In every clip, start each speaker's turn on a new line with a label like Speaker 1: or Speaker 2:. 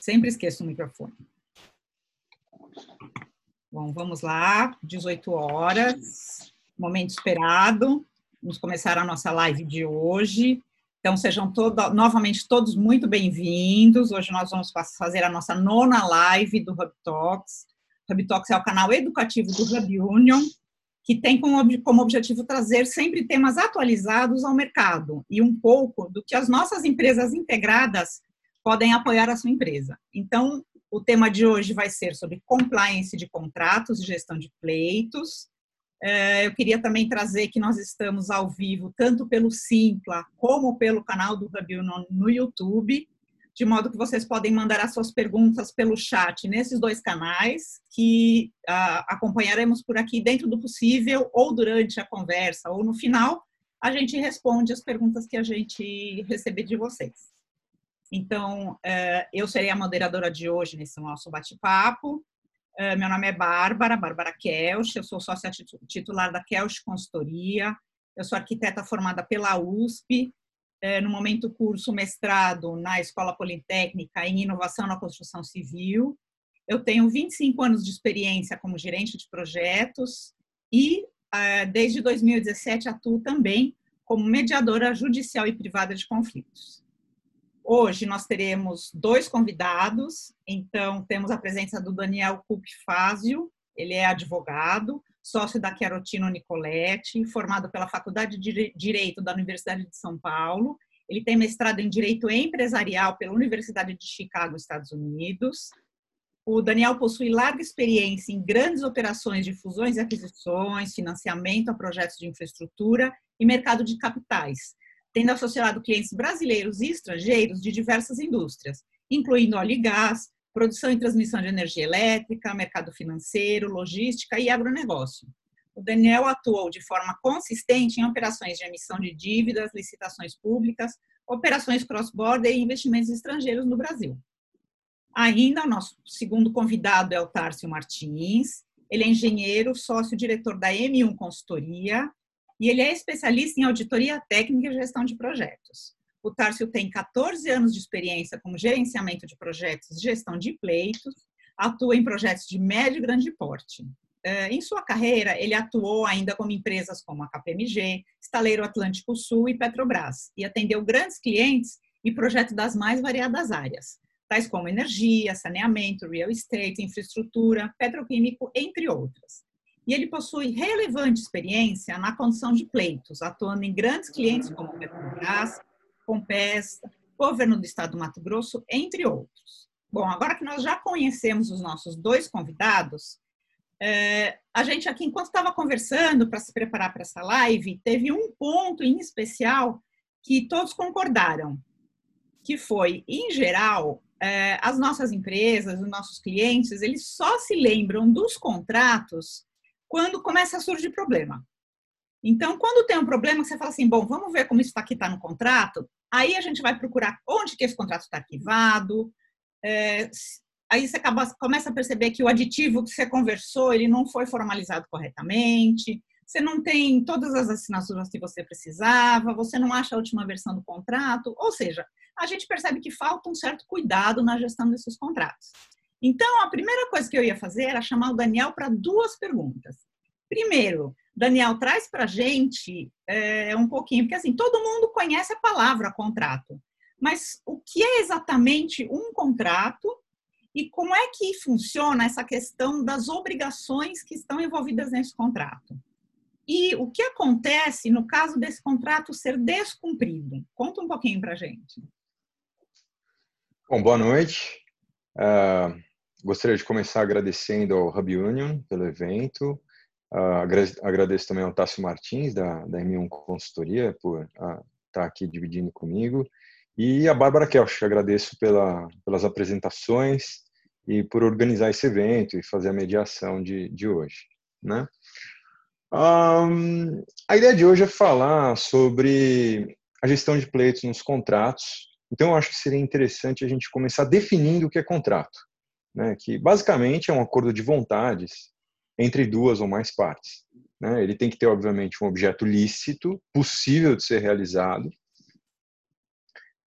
Speaker 1: Sempre esqueço o microfone. Bom, vamos lá, 18 horas, momento esperado. Vamos começar a nossa live de hoje. Então, sejam todo, novamente todos muito bem-vindos. Hoje nós vamos fazer a nossa nona live do Hub Talks. Hub Talks é o canal educativo do Hub Union, que tem como, como objetivo trazer sempre temas atualizados ao mercado e um pouco do que as nossas empresas integradas podem apoiar a sua empresa. Então, o tema de hoje vai ser sobre compliance de contratos e gestão de pleitos. É, eu queria também trazer que nós estamos ao vivo tanto pelo Simpla como pelo canal do Rabil no YouTube, de modo que vocês podem mandar as suas perguntas pelo chat nesses dois canais, que uh, acompanharemos por aqui dentro do possível, ou durante a conversa, ou no final, a gente responde as perguntas que a gente receber de vocês. Então, uh, eu serei a moderadora de hoje nesse nosso bate-papo. Uh, meu nome é Bárbara, Bárbara Kelch, eu sou sócia titular da Kelch Consultoria, eu sou arquiteta formada pela USP, é, no momento curso mestrado na Escola Politécnica em Inovação na Construção Civil. Eu tenho 25 anos de experiência como gerente de projetos e, desde 2017, atuo também como mediadora judicial e privada de conflitos. Hoje nós teremos dois convidados, então temos a presença do Daniel Cup Fázio, ele é advogado, sócio da Chiarotino Nicoletti, formado pela Faculdade de Direito da Universidade de São Paulo. Ele tem mestrado em Direito Empresarial pela Universidade de Chicago, Estados Unidos. O Daniel possui larga experiência em grandes operações de fusões e aquisições, financiamento a projetos de infraestrutura e mercado de capitais, tendo associado clientes brasileiros e estrangeiros de diversas indústrias, incluindo óleo e gás, produção e transmissão de energia elétrica, mercado financeiro, logística e agronegócio. O Daniel atuou de forma consistente em operações de emissão de dívidas, licitações públicas, operações cross-border e investimentos estrangeiros no Brasil. Ainda, o nosso segundo convidado é o Tárcio Martins. Ele é engenheiro, sócio-diretor da M1 Consultoria e ele é especialista em auditoria técnica e gestão de projetos. O Tárcio tem 14 anos de experiência como gerenciamento de projetos gestão de pleitos, atua em projetos de médio e grande porte. É, em sua carreira, ele atuou ainda como empresas como a KPMG, Estaleiro Atlântico Sul e Petrobras, e atendeu grandes clientes e projetos das mais variadas áreas, tais como energia, saneamento, real estate, infraestrutura, petroquímico, entre outras. E ele possui relevante experiência na condução de pleitos, atuando em grandes clientes como Petrobras, Compesta, Governo do Estado do Mato Grosso, entre outros. Bom, agora que nós já conhecemos os nossos dois convidados, é, a gente aqui, enquanto estava conversando para se preparar para essa live, teve um ponto em especial que todos concordaram, que foi, em geral, é, as nossas empresas, os nossos clientes, eles só se lembram dos contratos quando começa a surgir problema. Então, quando tem um problema, você fala assim, bom, vamos ver como isso aqui está no contrato. Aí a gente vai procurar onde que esse contrato está arquivado. É, aí você acaba, começa a perceber que o aditivo que você conversou, ele não foi formalizado corretamente. Você não tem todas as assinaturas que você precisava. Você não acha a última versão do contrato. Ou seja, a gente percebe que falta um certo cuidado na gestão desses contratos. Então, a primeira coisa que eu ia fazer era chamar o Daniel para duas perguntas. Primeiro, Daniel, traz para a gente é, um pouquinho, porque assim, todo mundo conhece a palavra contrato, mas o que é exatamente um contrato e como é que funciona essa questão das obrigações que estão envolvidas nesse contrato? E o que acontece no caso desse contrato ser descumprido? Conta um pouquinho para a gente.
Speaker 2: Bom, boa noite. Uh, gostaria de começar agradecendo ao Hub Union pelo evento, Uh, agradeço também ao Tássio Martins, da, da M1 Consultoria, por estar uh, tá aqui dividindo comigo. E a Bárbara Kelch, agradeço pela, pelas apresentações e por organizar esse evento e fazer a mediação de, de hoje. Né? Um, a ideia de hoje é falar sobre a gestão de pleitos nos contratos. Então, eu acho que seria interessante a gente começar definindo o que é contrato, né? que basicamente é um acordo de vontades entre duas ou mais partes. Né? Ele tem que ter, obviamente, um objeto lícito, possível de ser realizado,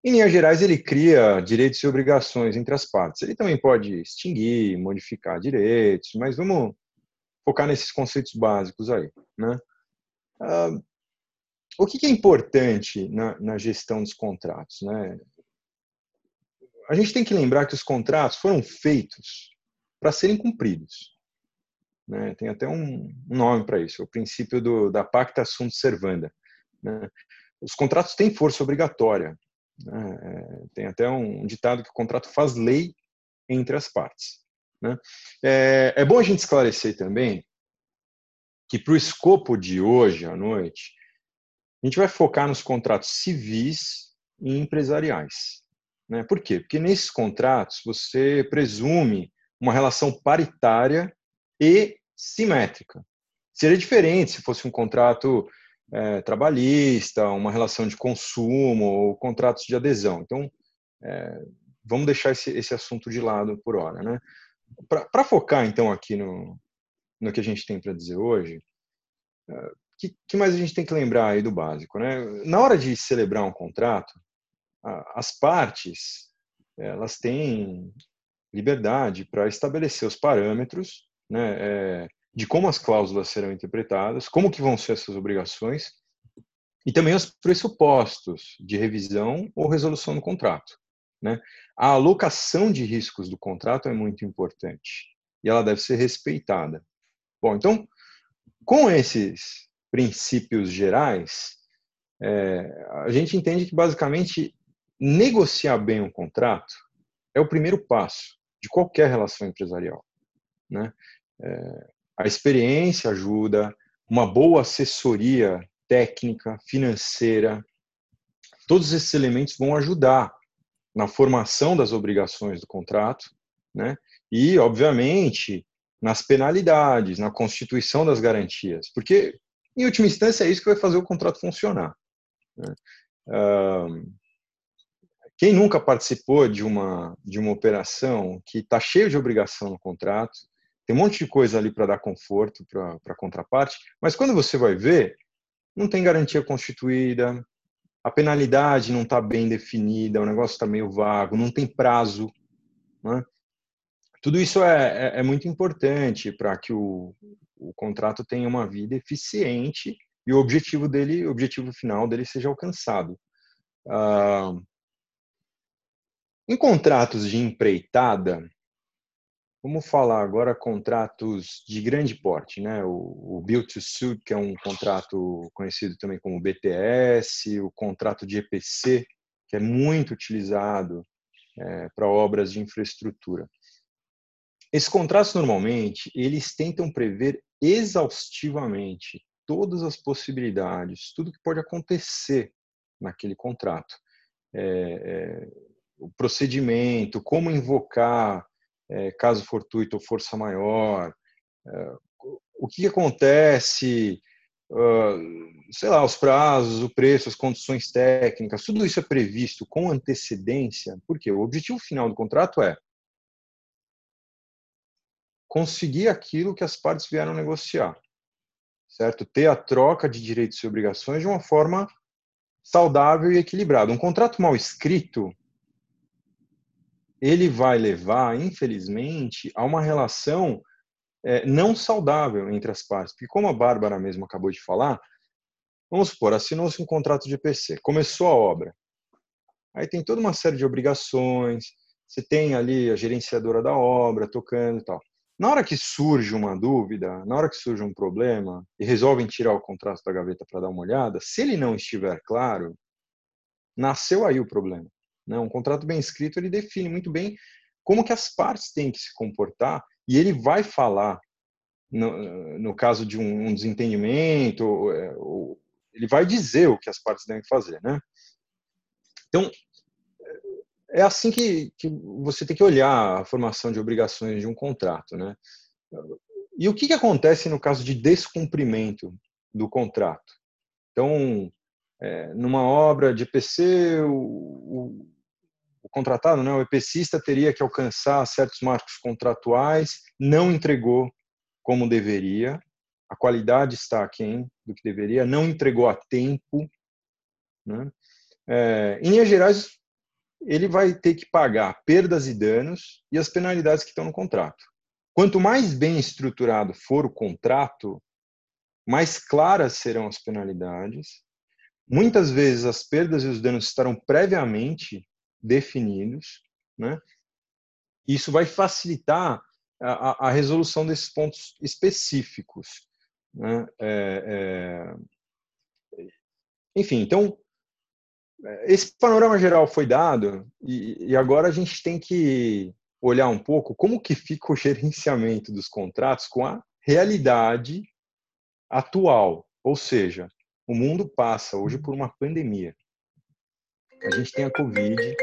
Speaker 2: Em linhas gerais, ele cria direitos e obrigações entre as partes. Ele também pode extinguir, modificar direitos, mas vamos focar nesses conceitos básicos aí. Né? Uh, o que, é importante na, na, gestão dos contratos? Né? A gente tem que lembrar que os contratos foram feitos para serem cumpridos. Né? Tem até um nome para isso, o princípio do, da pacta sunt servanda. Né? Os contratos têm força obrigatória. Né? É, tem até um ditado que o contrato faz lei entre as partes. Né? É, é bom a gente esclarecer também que para o escopo de hoje à noite, a gente vai focar nos contratos civis e empresariais. Né? Por quê? Porque nesses contratos você presume uma relação paritária e simétrica. Seria diferente se fosse um contrato é, trabalhista, uma relação de consumo ou contratos de adesão. Então, é, vamos deixar esse, esse assunto de lado por hora. Né? Para focar, então, aqui no, no que a gente tem para dizer hoje, é, que, que mais a gente tem que lembrar aí do básico? Né? Na hora de celebrar um contrato, as partes elas têm liberdade para estabelecer os parâmetros né, é, de como as cláusulas serão interpretadas, como que vão ser essas obrigações e também os pressupostos de revisão ou resolução do contrato. Né? A alocação de riscos do contrato é muito importante e ela deve ser respeitada. Bom, então, com esses princípios gerais, é, a gente entende que basicamente negociar bem um contrato é o primeiro passo de qualquer relação empresarial. Né? É, a experiência ajuda, uma boa assessoria técnica, financeira, todos esses elementos vão ajudar na formação das obrigações do contrato, né? E, obviamente, nas penalidades, na constituição das garantias, porque em última instância, é isso que vai fazer o contrato funcionar. Né? Quem nunca participou de uma, de uma operação que está cheio de obrigação no contrato, tem um monte de coisa ali para dar conforto para a contraparte, mas quando você vai ver, não tem garantia constituída, a penalidade não está bem definida, o negócio está meio vago, não tem prazo. Né? Tudo isso é, é, é muito importante para que o, o contrato tenha uma vida eficiente e o objetivo dele, o objetivo final dele seja alcançado. Ah, em contratos de empreitada, vamos falar agora contratos de grande porte, né? O, o Build to Suit, que é um contrato conhecido também como BTS, o contrato de EPC, que é muito utilizado é, para obras de infraestrutura. Esses contratos normalmente eles tentam prever exaustivamente todas as possibilidades, tudo que pode acontecer naquele contrato. É, é, o procedimento, como invocar é, caso fortuito ou força maior, é, o que acontece, uh, sei lá, os prazos, o preço, as condições técnicas, tudo isso é previsto com antecedência, porque o objetivo final do contrato é conseguir aquilo que as partes vieram negociar, certo? Ter a troca de direitos e obrigações de uma forma saudável e equilibrada. Um contrato mal escrito, ele vai levar, infelizmente, a uma relação é, não saudável entre as partes. Porque, como a Bárbara mesmo acabou de falar, vamos supor, assinou-se um contrato de EPC, começou a obra. Aí tem toda uma série de obrigações, você tem ali a gerenciadora da obra tocando e tal. Na hora que surge uma dúvida, na hora que surge um problema e resolvem tirar o contrato da gaveta para dar uma olhada, se ele não estiver claro, nasceu aí o problema. Né? Um contrato bem escrito ele define muito bem como que as partes têm que se comportar e ele vai falar no, no caso de um, um desentendimento, ou, é, ou, ele vai dizer o que as partes devem fazer, né? Então é assim que, que você tem que olhar a formação de obrigações de um contrato, né? E o que, que acontece no caso de descumprimento do contrato? Então, é, numa obra de EPC, o, o, o, contratado, né, o EPCista, teria que alcançar certos marcos contratuais, não entregou como deveria, a qualidade está aquém do que deveria, não entregou a tempo. Né? É, em linhas gerais, ele vai ter que pagar perdas e danos e as penalidades que estão no contrato. Quanto mais bem estruturado for o contrato, mais claras serão as penalidades. Muitas vezes as perdas e os danos estarão previamente definidos, né? Isso vai facilitar a, a resolução desses pontos específicos. Né? É, é... Enfim, então esse panorama geral foi dado e, e agora a gente tem que olhar um pouco como que fica o gerenciamento dos contratos com a realidade atual, ou seja, o mundo passa hoje por uma pandemia. A gente tem a Covid,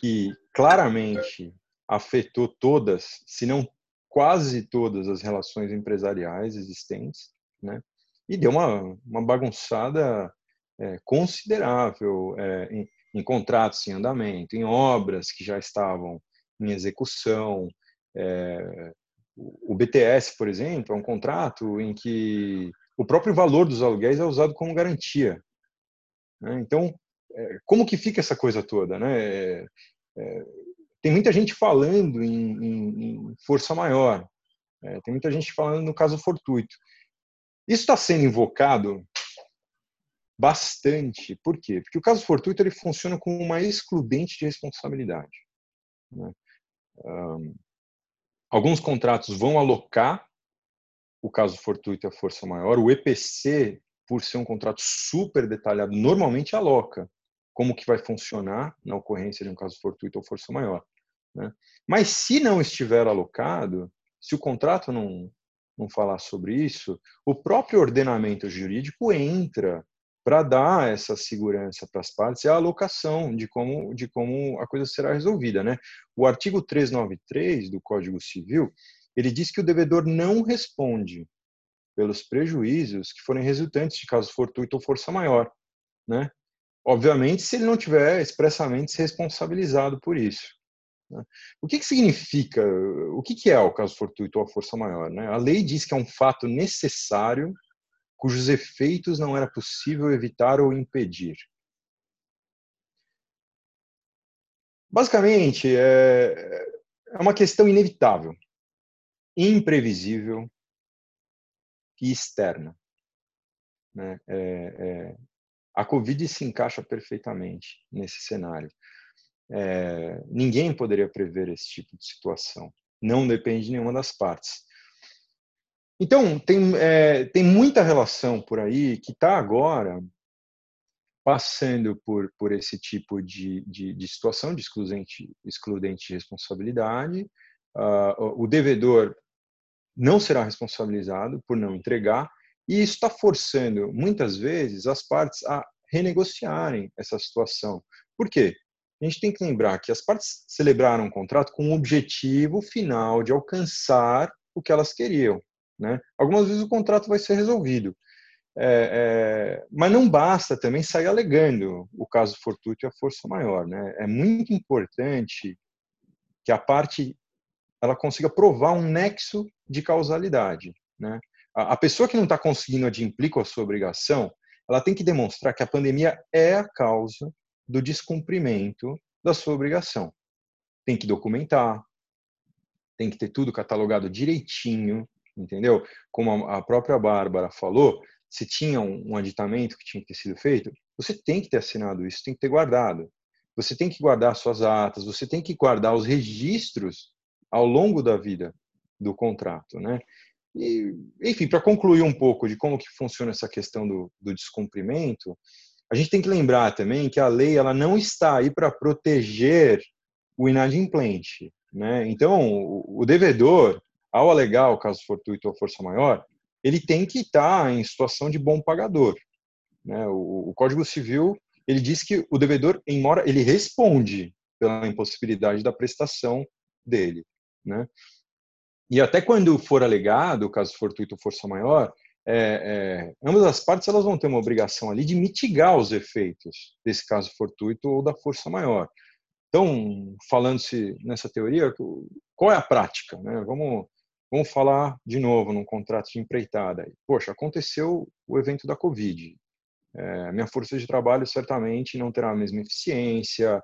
Speaker 2: que claramente afetou todas, se não quase todas as relações empresariais existentes, né? E deu uma, uma bagunçada é, considerável é, em, em, contratos em andamento, em obras que já estavam em execução. É, o BTS, por exemplo, é um contrato em que o próprio valor dos aluguéis é usado como garantia. Né? Então, como que fica essa coisa toda? Né? É, é, tem muita gente falando em, em, em força maior, tem muita gente falando no caso fortuito. Isso está sendo invocado bastante. Por quê? Porque o caso fortuito ele funciona como uma excludente de responsabilidade. Né? Um, alguns contratos vão alocar o caso fortuito e a força maior. O EPC, por ser um contrato super detalhado, normalmente aloca como que vai funcionar na ocorrência de um caso fortuito ou força maior. Né? Mas se não estiver alocado, se o contrato não, não falar sobre isso, o próprio ordenamento jurídico entra para dar essa segurança para as partes é a alocação de como, de como a coisa será resolvida. Né? O artigo 393 do Código Civil, ele diz que o devedor não responde pelos prejuízos que forem resultantes de caso fortuito ou força maior. Né? Obviamente, se ele não tiver expressamente se responsabilizado por isso. Né? O que, que significa, o que, que é o caso fortuito ou a força maior? Né? A lei diz que é um fato necessário cujos efeitos não era possível evitar ou impedir. Basicamente, é, é uma questão inevitável, imprevisível e externa. Né? É, é, a Covid se encaixa perfeitamente nesse cenário. É, ninguém poderia prever esse tipo de situação. Não depende de nenhuma das partes. Então, tem, é, tem muita relação por aí que está agora passando por, por esse tipo de, de, de situação de excludente, excludente de responsabilidade. Uh, o devedor não será responsabilizado por não entregar, e isso está forçando, muitas vezes, as partes a renegociarem essa situação. Por quê? A gente tem que lembrar que as partes celebraram um contrato com o objetivo final de alcançar o que elas queriam. Né? Algumas vezes o contrato vai ser resolvido, é, é, mas não basta também sair alegando o caso fortuito e a força maior. Né? É muito importante que a parte ela consiga provar um nexo de causalidade. Né? A, pessoa que não está conseguindo adimplir com a sua obrigação, ela tem que demonstrar que a pandemia é a causa do descumprimento da sua obrigação. Tem que documentar, tem que ter tudo catalogado direitinho, entendeu? Como a própria Bárbara falou, se tinha um aditamento que tinha que ter sido feito, você tem que ter assinado isso, tem que ter guardado. Você tem que guardar suas atas, você tem que guardar os registros ao longo da vida do contrato, né? E, enfim, para concluir um pouco de como que funciona essa questão do, do descumprimento, a gente tem que lembrar também que a lei ela não está aí para proteger o inadimplente, né? Então, o, o devedor ao alegar o caso fortuito ou força maior, ele tem que estar em situação de bom pagador. Né? O, o, Código Civil ele diz que o devedor, embora ele responde pela impossibilidade da prestação dele, né? E até quando for alegado caso fortuito ou força maior, é, é, ambas as partes elas vão ter uma obrigação ali de mitigar os efeitos desse caso fortuito ou da força maior. Então, falando-se nessa teoria, qual é a prática? Né? Vamos Vamos falar de novo num contrato de empreitada. Poxa, aconteceu o evento da Covid. É, minha força de trabalho certamente não terá a mesma eficiência,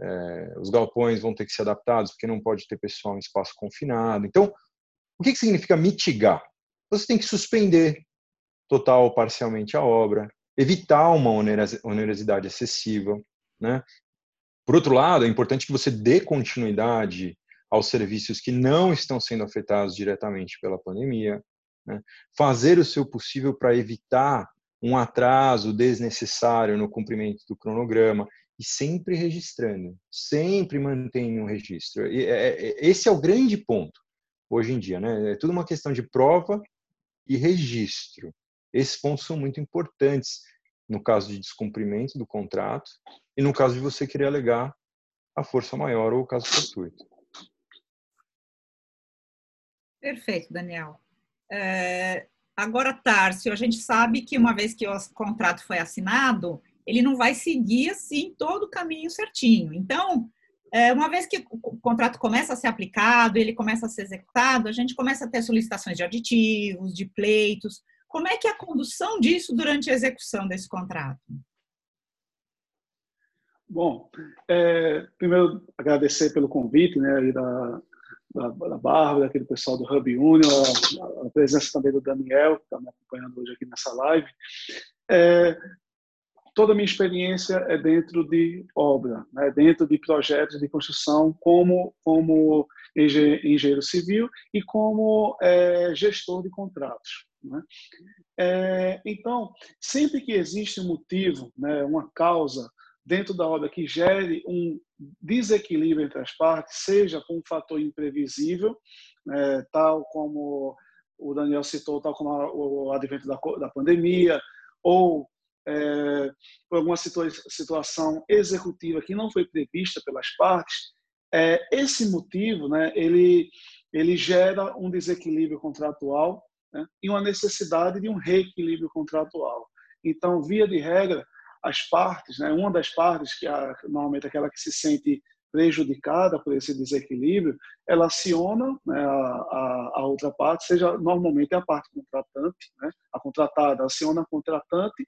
Speaker 2: é, os galpões vão ter que ser adaptados, porque não pode ter pessoal em espaço confinado. Então, o que, que significa mitigar? Você tem que suspender total ou parcialmente a obra, evitar uma onerosidade excessiva. Né? Por outro lado, é importante que você dê continuidade aos serviços que não estão sendo afetados diretamente pela pandemia, né? fazer o seu possível para evitar um atraso desnecessário no cumprimento do cronograma e sempre registrando, sempre mantendo um registro. E, é, é, esse é o grande ponto hoje em dia, né? É tudo uma questão de prova e registro. Esses pontos são muito importantes no caso de descumprimento do contrato e no caso de você querer alegar a força maior ou o caso fortuito.
Speaker 1: Perfeito, Daniel. É, agora, Tárcio, a gente sabe que uma vez que o contrato foi assinado, ele não vai seguir assim todo o caminho certinho. Então, é, uma vez que o contrato começa a ser aplicado, ele começa a ser executado, a gente começa a ter solicitações de aditivos, de pleitos. Como é que é a condução disso durante a execução desse contrato?
Speaker 3: Bom, é, primeiro agradecer pelo convite, né, da, da, da Bárbara, aquele pessoal do Hub Union, a, a, presença também do Daniel, que está me acompanhando hoje aqui nessa live. É, toda a minha experiência é dentro de obra, né, dentro de projetos de construção, como, como engenheiro civil e como é, gestor de contratos. Né? É, então, sempre que existe um motivo, né, uma causa dentro da obra que gere um desequilíbrio entre as partes, seja com um fator imprevisível, é, tal como o Daniel citou, tal como o advento da, da pandemia, ou é, por alguma situa situação executiva que não foi prevista pelas partes, é, esse motivo, né, ele ele gera um desequilíbrio contratual né, e uma necessidade de um reequilíbrio contratual. Então, via de regra, as partes, né, uma das partes, que é normalmente aquela que se sente prejudicada por esse desequilíbrio, ela aciona né, a, a, a, outra parte, seja normalmente a parte contratante, né, a contratada aciona a contratante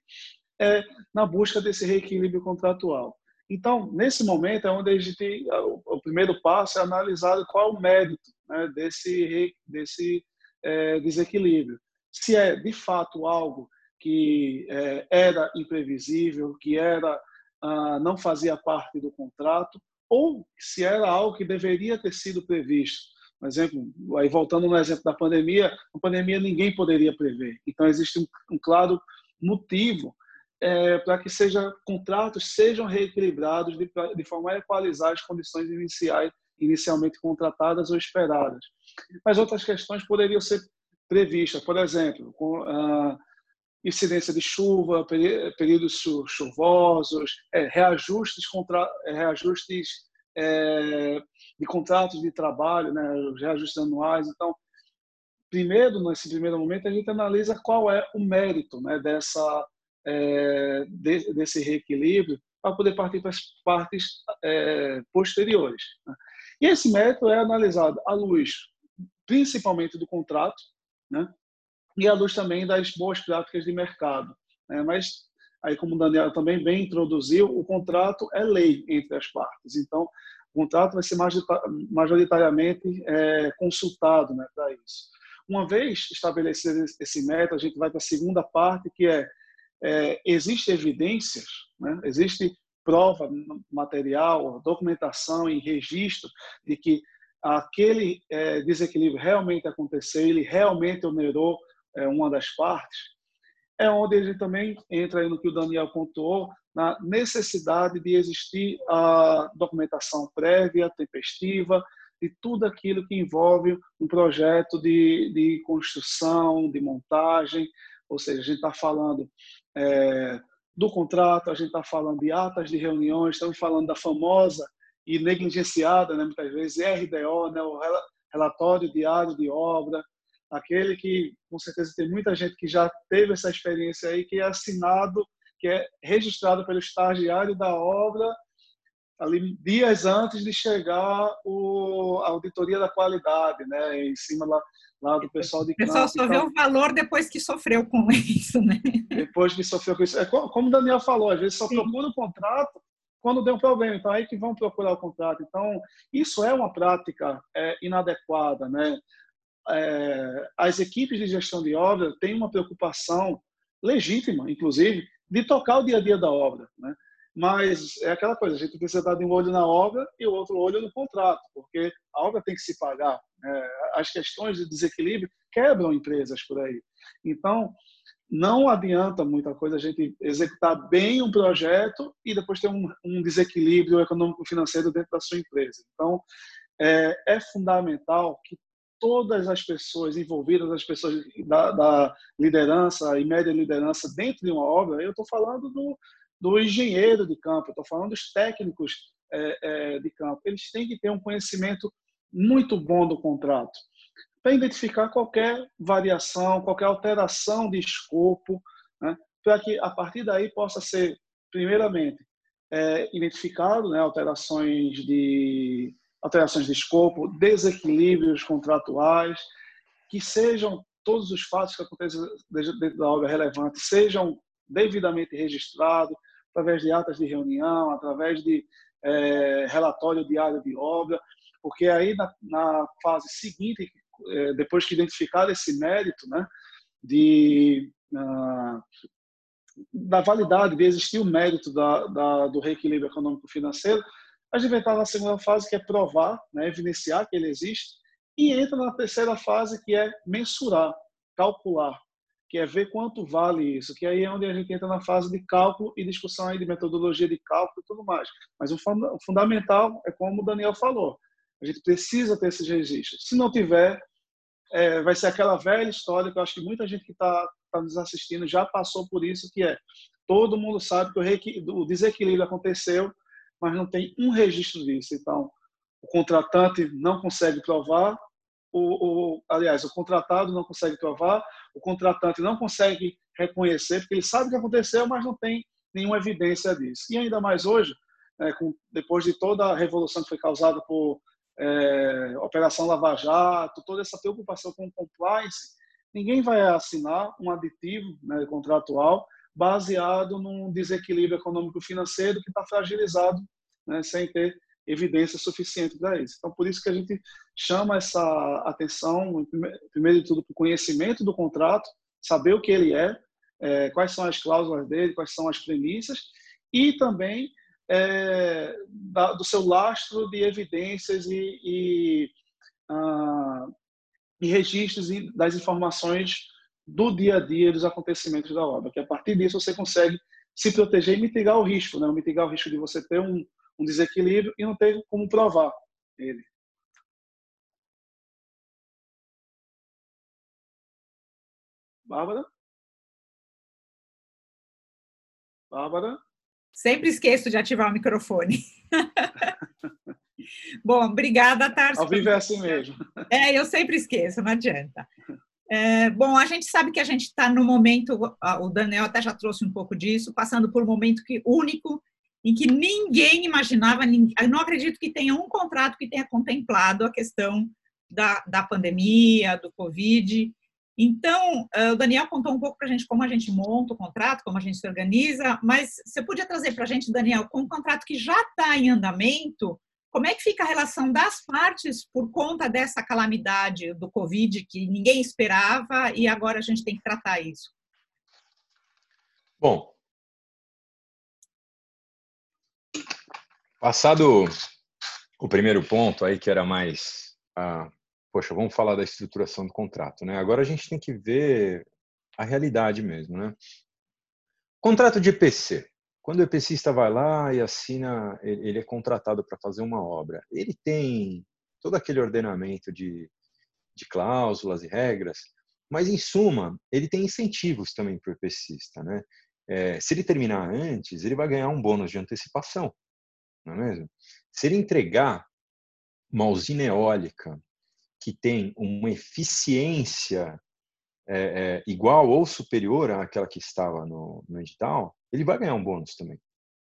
Speaker 3: é, na busca desse reequilíbrio contratual. Então, nesse momento é onde a gente, o primeiro passo é analisar qual é o mérito né, desse, desse é, desequilíbrio. Se é de fato algo que é, era imprevisível, que era ah, não fazia parte do contrato, ou se era algo que deveria ter sido previsto. Por exemplo, aí voltando no exemplo da pandemia, a pandemia ninguém poderia prever. Então existe um, um claro motivo é, para que seja contratos sejam reequilibrados de, de forma a equalizar as condições iniciais inicialmente contratadas ou esperadas. Mas outras questões poderiam ser previstas, por exemplo, com a incidência de chuva, períodos chuvosos, é, reajustes, contra, é, reajustes é, de contratos de trabalho, né, reajustes anuais. Então, primeiro, nesse primeiro momento, a gente analisa qual é o mérito né, dessa, é, de, desse reequilíbrio para poder partir para as partes é, posteriores. Né. E esse método é analisado à luz, principalmente do contrato, né? e à luz também das boas práticas de mercado. Né? Mas, aí como o Daniel também bem introduziu, o contrato é lei entre as partes. Então, o contrato vai ser majoritariamente é, consultado né, para isso. Uma vez estabelecido esse método, a gente vai para a segunda parte, que é, é existe evidências, né? existe prova material, documentação e registro de que aquele é, desequilíbrio realmente aconteceu, ele realmente onerou é, uma das partes, é onde ele também entra no que o Daniel pontuou, na necessidade de existir a documentação prévia, tempestiva, de tudo aquilo que envolve um projeto de, de construção, de montagem, ou seja, a gente está falando é, do contrato, a gente está falando de atas de reuniões, estamos falando da famosa e negligenciada, né, muitas vezes, RDO, né, o relatório diário de obra, aquele que com certeza tem muita gente que já teve essa experiência aí, que é assinado, que é registrado pelo estagiário da obra ali dias antes de chegar o, a auditoria da qualidade, né, em cima lá lá do pessoal de
Speaker 1: O pessoal só vê o valor depois que sofreu com isso, né?
Speaker 3: Depois que sofreu com isso. É como o Daniel falou, às vezes só Sim. procura o contrato quando deu um problema. Então, aí que vão procurar o contrato. Então, isso é uma prática é, inadequada. Né? É, as equipes de gestão de obra têm uma preocupação legítima, inclusive, de tocar o dia a dia da obra. Né? Mas é aquela coisa, a gente precisa dar um olho na obra e o outro olho no contrato, porque a obra tem que se pagar. Né? As questões de desequilíbrio quebram empresas por aí. Então, não adianta muita coisa a gente executar bem um projeto e depois ter um, um desequilíbrio econômico-financeiro dentro da sua empresa. Então, é, é, fundamental que todas as pessoas envolvidas, as pessoas da, da liderança e média liderança dentro de uma obra, eu estou falando do, do engenheiro de campo, estou falando dos técnicos é, é, de campo, eles têm que ter um conhecimento muito bom do contrato para identificar qualquer variação, qualquer alteração de escopo, né, para que a partir daí possa ser, primeiramente, é, identificado né, alterações de alterações de escopo, desequilíbrios contratuais, que sejam todos os fatos que acontecem dentro da obra relevante sejam devidamente registrados através de atas de reunião, através de é, relatório diário de obra, porque aí na, na fase seguinte, é, depois que identificar esse mérito, né, de uh, da validade de existir o mérito da, da, do reequilíbrio econômico-financeiro, a gente vai estar na segunda fase, que é provar, né, evidenciar que ele existe, e entra na terceira fase, que é mensurar, calcular, que é ver quanto vale isso, que aí é onde a gente entra na fase de cálculo e discussão aí de metodologia de cálculo e tudo mais. Mas o fundamental é como o Daniel falou, a gente precisa ter esses registros. Se não tiver, é, vai ser aquela velha história que eu acho que muita gente que está tá nos assistindo já passou por isso, que é todo mundo sabe que o, desequilíbrio aconteceu, mas não tem um registro disso. Então, o contratante não consegue provar, o, o, aliás, o contratado não consegue provar, o contratante não consegue reconhecer, porque ele sabe que aconteceu, mas não tem nenhuma evidência disso. E ainda mais hoje, é, com, depois de toda a revolução que foi causada por é, Operação Lava Jato, toda essa preocupação com compliance, ninguém vai assinar um aditivo né, contratual baseado num desequilíbrio econômico-financeiro que está fragilizado, né, sem ter evidência suficiente para isso. Então, por isso que a gente chama essa atenção, primeiro de tudo, para o conhecimento do contrato, saber o que ele é, é, quais são as cláusulas dele, quais são as premissas, e também é, da, do seu lastro de evidências e, e, ah, e registros das informações do dia a dia dos acontecimentos da obra, que a partir disso você consegue se proteger e mitigar o risco, né? mitigar o risco de você ter um, um desequilíbrio e não ter como provar ele. Bárbara? Bárbara?
Speaker 1: Sempre esqueço de ativar o microfone. Bom, obrigada, Tarso.
Speaker 3: Ao vivo é assim mesmo.
Speaker 1: É, eu sempre esqueço, não adianta. É, bom, a gente sabe que a gente está no momento, o Daniel até já trouxe um pouco disso, passando por um momento que, único em que ninguém imaginava, eu não acredito que tenha um contrato que tenha contemplado a questão da, da pandemia, do Covid. Então, eh, o Daniel contou um pouco para a gente como a gente monta o contrato, como a gente se organiza, mas você podia trazer para a gente, Daniel, com um contrato que já está em andamento, como é que fica a relação das partes por conta dessa calamidade do Covid que ninguém esperava e agora a gente tem que tratar isso?
Speaker 2: Bom, passado o primeiro ponto aí que era mais, ah, poxa, vamos falar da estruturação do contrato, né? Agora a gente tem que ver a realidade mesmo, né? Contrato de EPC. Quando o EPCista vai lá e assina, ele é contratado para fazer uma obra. Ele tem todo aquele ordenamento de, de cláusulas e regras, mas em suma, ele tem incentivos também para o EPCista, né? É, se ele terminar antes, ele vai ganhar um bônus de antecipação, não é mesmo? Se ele entregar uma usina eólica que tem uma eficiência é, é, igual ou superior àquela que estava no, no edital, ele vai ganhar um bônus também.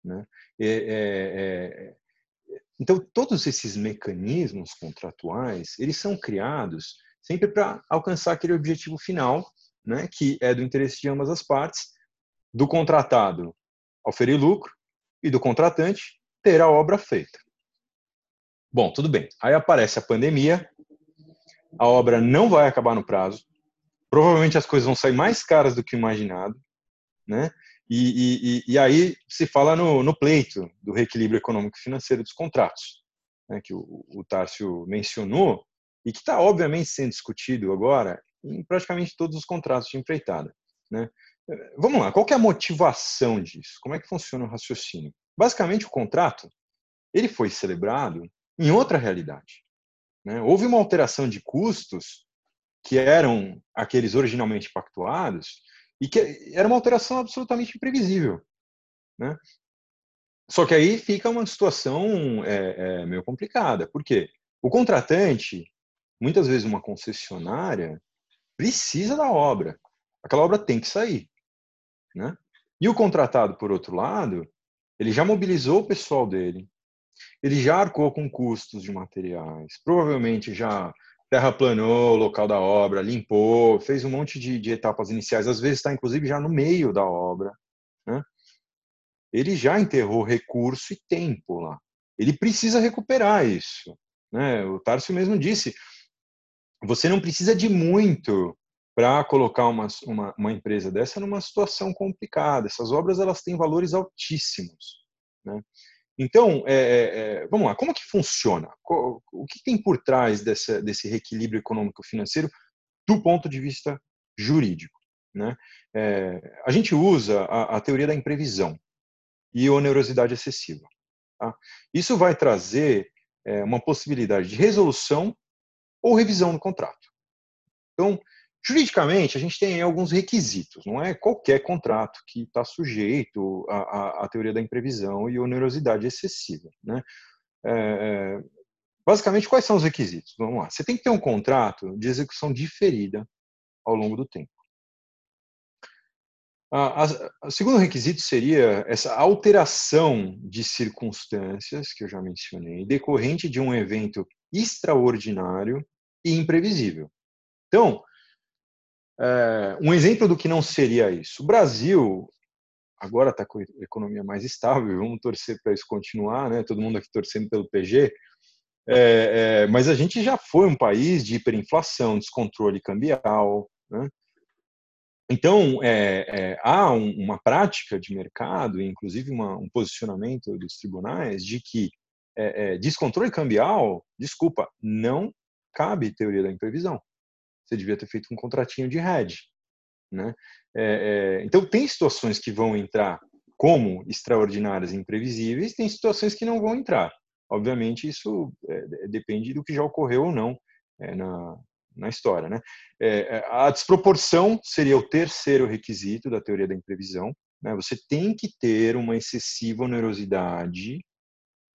Speaker 2: Né? É, é, então, todos esses mecanismos contratuais, eles são criados sempre para alcançar aquele objetivo final, né, que é do interesse de ambas as partes, do contratado oferir lucro e do contratante ter a obra feita. Bom, tudo bem. Aí aparece a pandemia, a obra não vai acabar no prazo, provavelmente as coisas vão sair mais caras do que imaginado, né? E, e, e aí se fala no, no, pleito do reequilíbrio econômico e financeiro dos contratos, né, que o, o Tárcio mencionou, e que está obviamente sendo discutido agora em praticamente todos os contratos de empreitada. Né? Vamos lá, qual é a motivação disso? Como é que funciona o raciocínio? Basicamente, o contrato ele foi celebrado em outra realidade. Né? Houve uma alteração de custos que eram aqueles originalmente pactuados e que era uma alteração absolutamente imprevisível. Né? Só que aí fica uma situação é, é, meio complicada. Por quê? O contratante, muitas vezes uma concessionária, precisa da obra. Aquela obra tem que sair. Né? E o contratado, por outro lado, ele já mobilizou o pessoal dele, ele já arcou com custos de materiais, provavelmente já terraplanou o local da obra, limpou, fez um monte de, de etapas iniciais, às vezes está inclusive já no meio da obra. Né? Ele já enterrou recurso e tempo lá. Ele precisa recuperar isso. Né? O Tarso mesmo disse: você não precisa de muito para colocar uma, uma, uma, empresa dessa numa situação complicada. Essas obras elas têm valores altíssimos. Né? Então, é, é, é, vamos lá, como que funciona? O que tem por trás dessa, desse reequilíbrio econômico-financeiro do ponto de vista jurídico? Né? É, a gente usa a, a, teoria da imprevisão e onerosidade excessiva. Tá? Isso vai trazer é, uma possibilidade de resolução ou revisão do contrato. Então, Juridicamente, a gente tem alguns requisitos, não é qualquer contrato que está sujeito à, à, à, teoria da imprevisão e onerosidade excessiva. Né? É, é, basicamente, quais são os requisitos? Vamos lá. Você tem que ter um contrato de execução diferida ao longo do tempo. O segundo requisito seria essa alteração de circunstâncias, que eu já mencionei, decorrente de um evento extraordinário e imprevisível. Então, é, um exemplo do que não seria isso. O Brasil agora está com a economia mais estável, vamos torcer para isso continuar, né? Todo mundo aqui torcendo pelo PG. É, é, mas a gente já foi um país de hiperinflação, descontrole cambial, né? Então, é, é, há um, uma prática de mercado, inclusive uma, um posicionamento dos tribunais, de que é, descontrole cambial, desculpa, não cabe teoria da imprevisão você devia ter feito um contratinho de hedge. Né? É, é, então, tem situações que vão entrar como extraordinárias e imprevisíveis, tem situações que não vão entrar. Obviamente, isso é, depende do que já ocorreu ou não é, na, na história. Né? É, é, a desproporção seria o terceiro requisito da teoria da imprevisão. Né? Você tem que ter uma excessiva onerosidade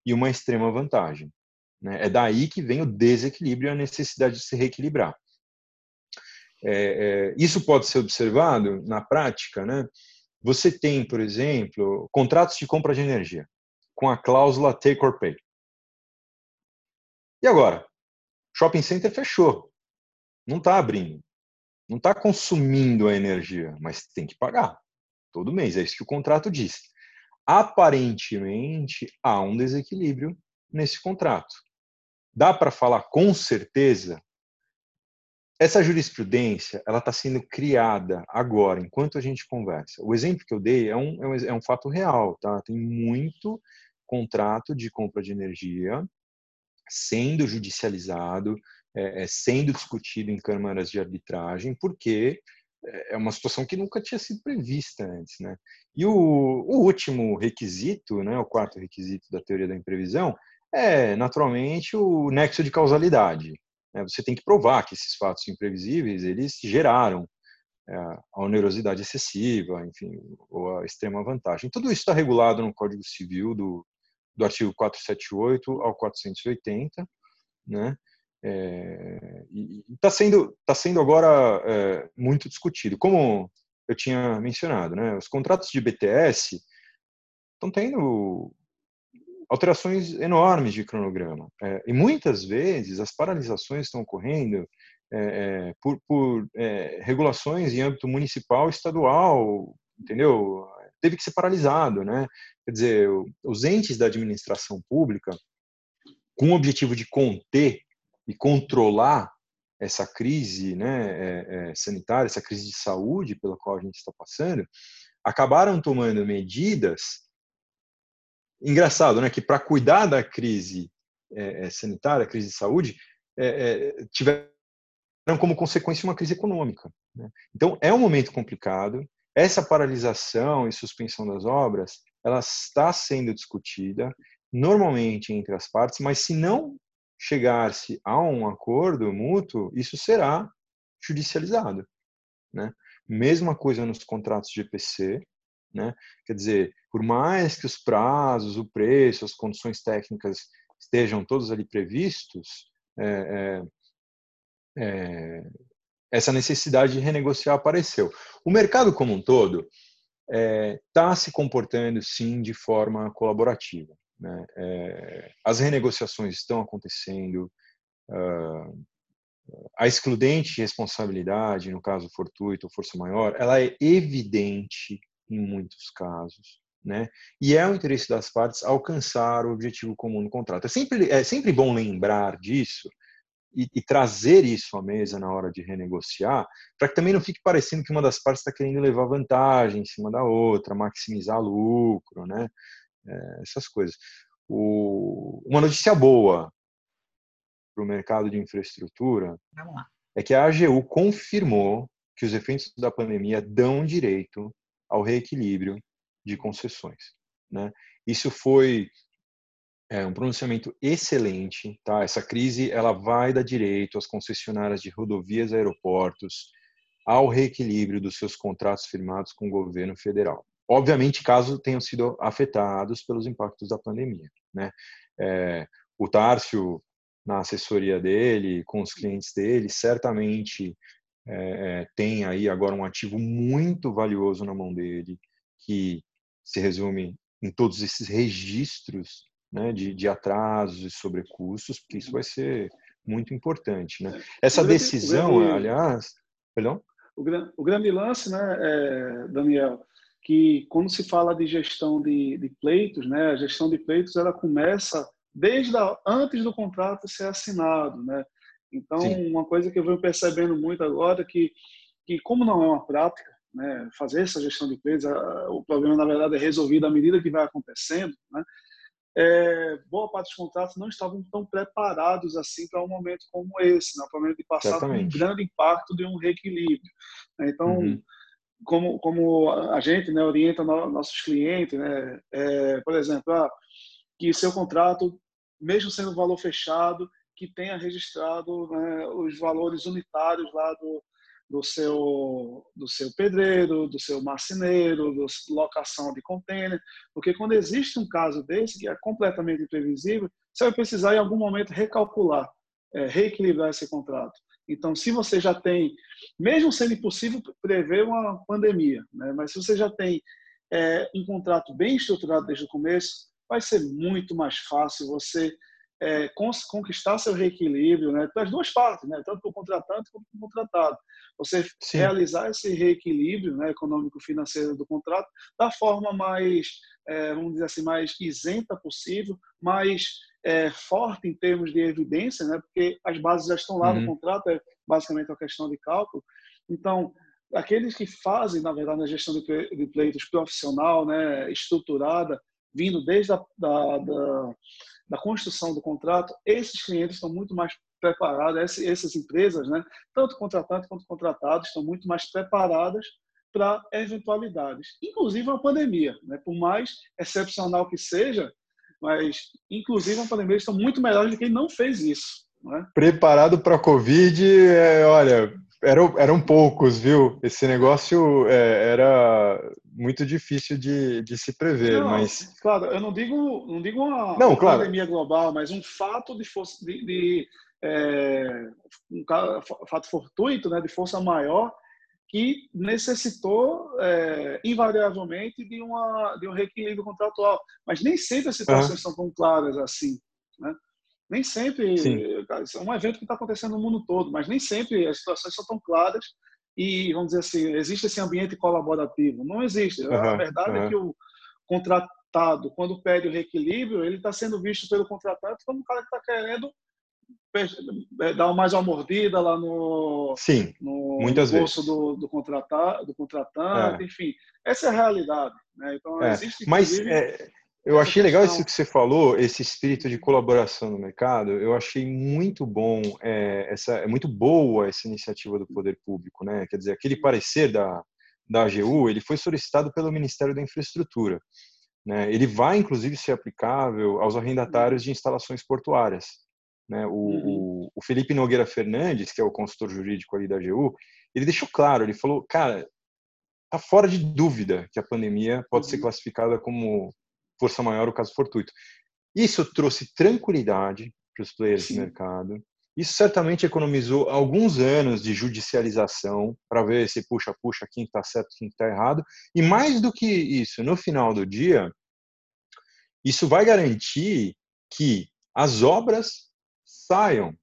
Speaker 2: e uma extrema vantagem. Né? É daí que vem o desequilíbrio e a necessidade de se reequilibrar. É, é, isso pode ser observado na prática, né? Você tem, por exemplo, contratos de compra de energia com a cláusula take or pay. E agora? Shopping center fechou, não está abrindo, não está consumindo a energia, mas tem que pagar todo mês. É isso que o contrato diz. Aparentemente há um desequilíbrio nesse contrato. Dá para falar com certeza essa jurisprudência ela está sendo criada agora, enquanto a gente conversa. O exemplo que eu dei é um, é um, é um fato real, tá? Tem muito contrato de compra de energia sendo judicializado, é, é, sendo discutido em câmaras de arbitragem, porque é uma situação que nunca tinha sido prevista antes, né? E o, o último requisito, né, o quarto requisito da teoria da imprevisão, é naturalmente o nexo de causalidade. Né, você tem que provar que esses fatos imprevisíveis eles geraram é, a onerosidade excessiva, enfim, ou a extrema vantagem. Tudo isso está regulado no Código Civil do, do artigo 478 ao 480, né? É, e está sendo tá sendo agora é, muito discutido. Como eu tinha mencionado, né? Os contratos de BTS estão tendo alterações enormes de cronograma. É, e muitas vezes as paralisações estão ocorrendo é, é por, por é, regulações em âmbito municipal, estadual, entendeu? teve que ser paralisado, né? Quer dizer, os entes da administração pública, com o objetivo de conter e controlar essa crise né, é, sanitária, essa crise de saúde pela qual a gente está passando, acabaram tomando medidas. Engraçado, né, que para cuidar da crise é, é sanitária, crise de saúde, é, é, tiveram como consequência uma crise econômica. Né? Então, é um momento complicado. Essa paralisação e suspensão das obras, ela está sendo discutida normalmente entre as partes, mas se não chegar-se a um acordo mútuo, isso será judicializado. Né? Mesma coisa nos contratos de EPC, né? quer dizer, por mais que os prazos, o preço, as condições técnicas estejam todos ali previstos, é, é, é, essa necessidade de renegociar apareceu. O mercado como um todo está é, se comportando, sim, de forma colaborativa. Né? É, as renegociações estão acontecendo, uh, a excludente responsabilidade, no caso fortuito ou força maior, ela é evidente em muitos casos. Né? E é o interesse das partes alcançar o objetivo comum no contrato. É sempre, é sempre bom lembrar disso e, e trazer isso à mesa na hora de renegociar, para que também não fique parecendo que uma das partes está querendo levar vantagem em cima da outra, maximizar lucro, né? é, essas coisas. O, uma notícia boa para o mercado de infraestrutura é que a AGU confirmou que os efeitos da pandemia dão direito ao reequilíbrio de concessões. Né? Isso foi é, um pronunciamento excelente. Tá? Essa crise ela vai dar direito às concessionárias de rodovias e aeroportos ao reequilíbrio dos seus contratos firmados com o governo federal. Obviamente, caso tenham sido afetados pelos impactos da pandemia. Né? É, o Tárcio, na assessoria dele, com os clientes dele, certamente é, é, tem aí agora um ativo muito valioso na mão dele, que se resume em todos esses registros né, de, de atrasos e sobrecustos, porque isso vai ser muito importante. Né? Essa decisão, aliás, perdão?
Speaker 3: O, o grande lance, né, é, Daniel, que quando se fala de gestão de, de pleitos, né, a gestão de pleitos ela começa desde a, antes do contrato ser assinado, né? Então, Sim. uma coisa que eu venho percebendo muito agora é que, que como não é uma prática, né, fazer essa gestão de a, o problema na verdade é resolvido à medida que vai acontecendo, né? É, boa parte dos contratos não estavam tão preparados assim para um momento como esse, né? para um momento de passar por um grande impacto de um reequilíbrio. Né? Então, uhum como, como a gente né, orienta nossos clientes, né, é, por exemplo, ah, que seu contrato, mesmo sendo valor fechado, que tenha registrado né, os valores unitários lá do, do seu do seu pedreiro, do seu marceneiro, da locação de container, porque quando existe um caso desse que é completamente imprevisível, você vai precisar em algum momento recalcular, é, reequilibrar esse contrato. Então, se você já tem, mesmo sendo impossível prever uma pandemia, né, mas se você já tem é, um contrato bem estruturado desde o começo, vai ser muito mais fácil você é, conquistar seu reequilíbrio, né, para as duas partes, né, tanto para o contratante quanto para o contratado. Você Sim. realizar esse reequilíbrio né, econômico-financeiro do contrato da forma mais, é, vamos dizer assim, mais isenta possível, mais é, forte em termos de evidência, né? porque as bases já estão lá uhum. no contrato, é basicamente uma questão de cálculo. Então, aqueles que fazem, na verdade, a gestão de pleitos profissional, né, estruturada, vindo desde a da, da, da, construção do contrato, esses clientes estão muito mais preparados, essas empresas, né, tanto contratantes quanto contratados, estão muito mais preparadas para eventualidades, inclusive uma pandemia. Né, por mais excepcional que seja, mas, inclusive, a pandemia estão muito melhores do que quem não fez isso. Não é?
Speaker 2: Preparado para a Covid, é, olha, eram, eram poucos, viu? Esse negócio é, era muito difícil de, de se prever,
Speaker 3: não,
Speaker 2: mas...
Speaker 3: Claro, eu não digo, não digo uma, não, uma claro. pandemia global, mas um fato de, força, de, de é, um fato fortuito, né, de força maior, que necessitou é, invariavelmente de, uma, de um reequilíbrio contratual. Mas nem sempre as situações uhum. são tão claras assim. Né? Nem sempre. Sim. É um evento que está acontecendo no mundo todo, mas nem sempre as situações são tão claras. e, vamos dizer assim, existe esse ambiente colaborativo. Não existe. Uhum, a verdade uhum. é que o contratado, quando pede o reequilíbrio, ele está sendo visto pelo contratante como um cara que está querendo é, dar mais uma mordida lá no,
Speaker 2: Sim,
Speaker 3: no,
Speaker 2: muitas
Speaker 3: no
Speaker 2: bolso
Speaker 3: do, do, contratar, do contratante, é. enfim. Essa é a realidade. Né? Então,
Speaker 2: é. existe, Mas é, eu achei legal isso que você falou, esse espírito de colaboração no mercado. Eu achei muito bom, é, essa, é muito boa essa iniciativa do poder público. Né? Quer dizer, aquele parecer da, da AGU, ele foi solicitado pelo Ministério da Infraestrutura. Né? Ele vai, inclusive, ser aplicável aos arrendatários de instalações portuárias. Né? O, uhum. o, Felipe Nogueira Fernandes, que é o consultor jurídico ali da AGU, ele deixou claro, ele falou, cara, tá fora de dúvida que a pandemia pode uhum. ser classificada como força maior o caso fortuito. Isso trouxe tranquilidade para os players Sim. do mercado. Isso certamente economizou alguns anos de judicialização para ver se puxa, puxa, quem está certo, quem está errado. E mais do que isso, no final do dia, isso vai garantir que as obras saiam,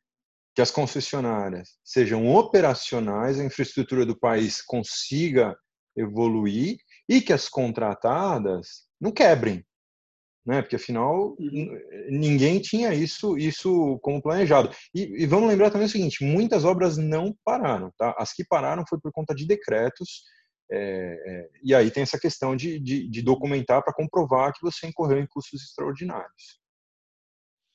Speaker 2: que as concessionárias sejam operacionais, a infraestrutura do país consiga evoluir e que as contratadas não quebrem, né? Porque afinal uhum. ninguém tinha isso isso como planejado. E, e, vamos lembrar também o seguinte: muitas obras não pararam, tá? As que pararam foi por conta de decretos. É, é, e aí tem essa questão de, de, de documentar para comprovar que você incorreu em custos extraordinários.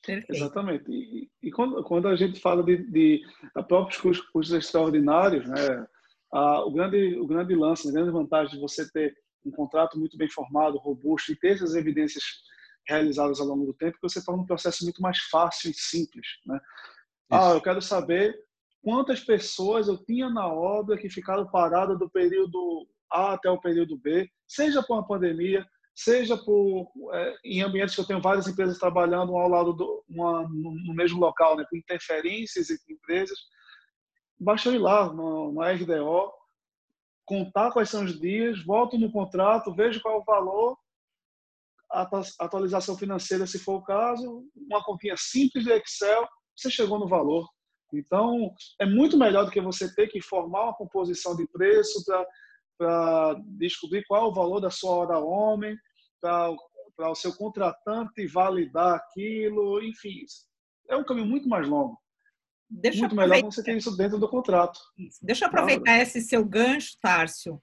Speaker 3: Perfeito. Exatamente. E, e, quando, quando a gente fala de, de, de próprios custos, custos extraordinários, né, a, o, grande, o grande lance, a grande vantagem de você ter um contrato muito bem formado, robusto e ter essas evidências realizadas ao longo do tempo, que você torna um processo muito mais fácil e simples. Né? Ah, eu quero saber quantas pessoas eu tinha na obra que ficaram paradas do período A até o período B, seja por uma pandemia, seja por é, em ambientes que eu tenho várias empresas trabalhando ao lado do uma, no, mesmo local, né, com interferências entre empresas, basta ir lá no, no RDO, contar quais são os dias, volto no contrato, vejo qual é o valor, atualização financeira, se for o caso, uma continha simples de Excel, você chegou no valor. Então, é muito melhor do que você ter que formar uma composição de preço para descobrir qual é o valor da sua hora homem, para o seu contratante validar aquilo, enfim. É um caminho muito mais longo. Deixa muito melhor você ter isso dentro do contrato.
Speaker 1: Deixa eu aproveitar esse seu gancho, Tárcio.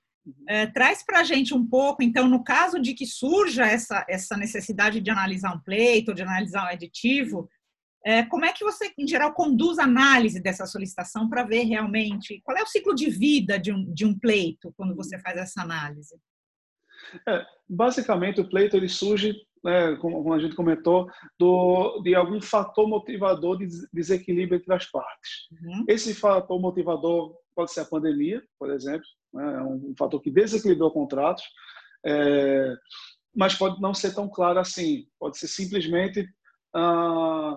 Speaker 1: É, traz para a gente um pouco, então, no caso de que surja essa, essa necessidade de analisar um pleito, de analisar um aditivo, é, como é que você, em geral, conduz a análise dessa solicitação para ver realmente qual é o ciclo de vida de um, de um pleito quando você faz essa análise?
Speaker 3: É, basicamente, o pleito ele surge, né, como a gente comentou, do, de algum fator motivador de desequilíbrio entre as partes. Uhum. Esse fator motivador pode ser a pandemia, por exemplo, né, é um fator que desequilibrou contratos, é, mas pode não ser tão claro assim. Pode ser simplesmente ah,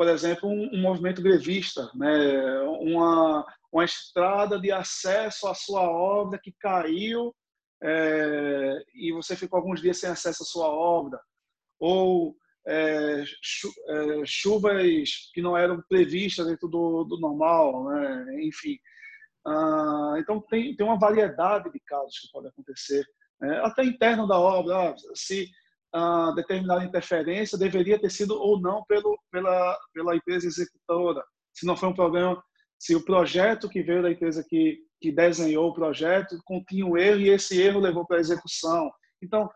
Speaker 3: por exemplo, um, um movimento grevista, né? uma, uma estrada de acesso à sua obra que caiu é, e você ficou alguns dias sem acesso à sua obra, ou é, é, chuvas que não eram previstas dentro do, do normal, né? enfim. Ah, então, tem, tem uma variedade de casos que podem acontecer, né? até interno da obra. Ah, se ah, determinada interferência deveria ter sido ou não pelo, pela, pela empresa executora. Se não foi um problema, se o projeto que veio da empresa que, que desenhou o projeto continha um erro e esse erro levou para a execução. Então,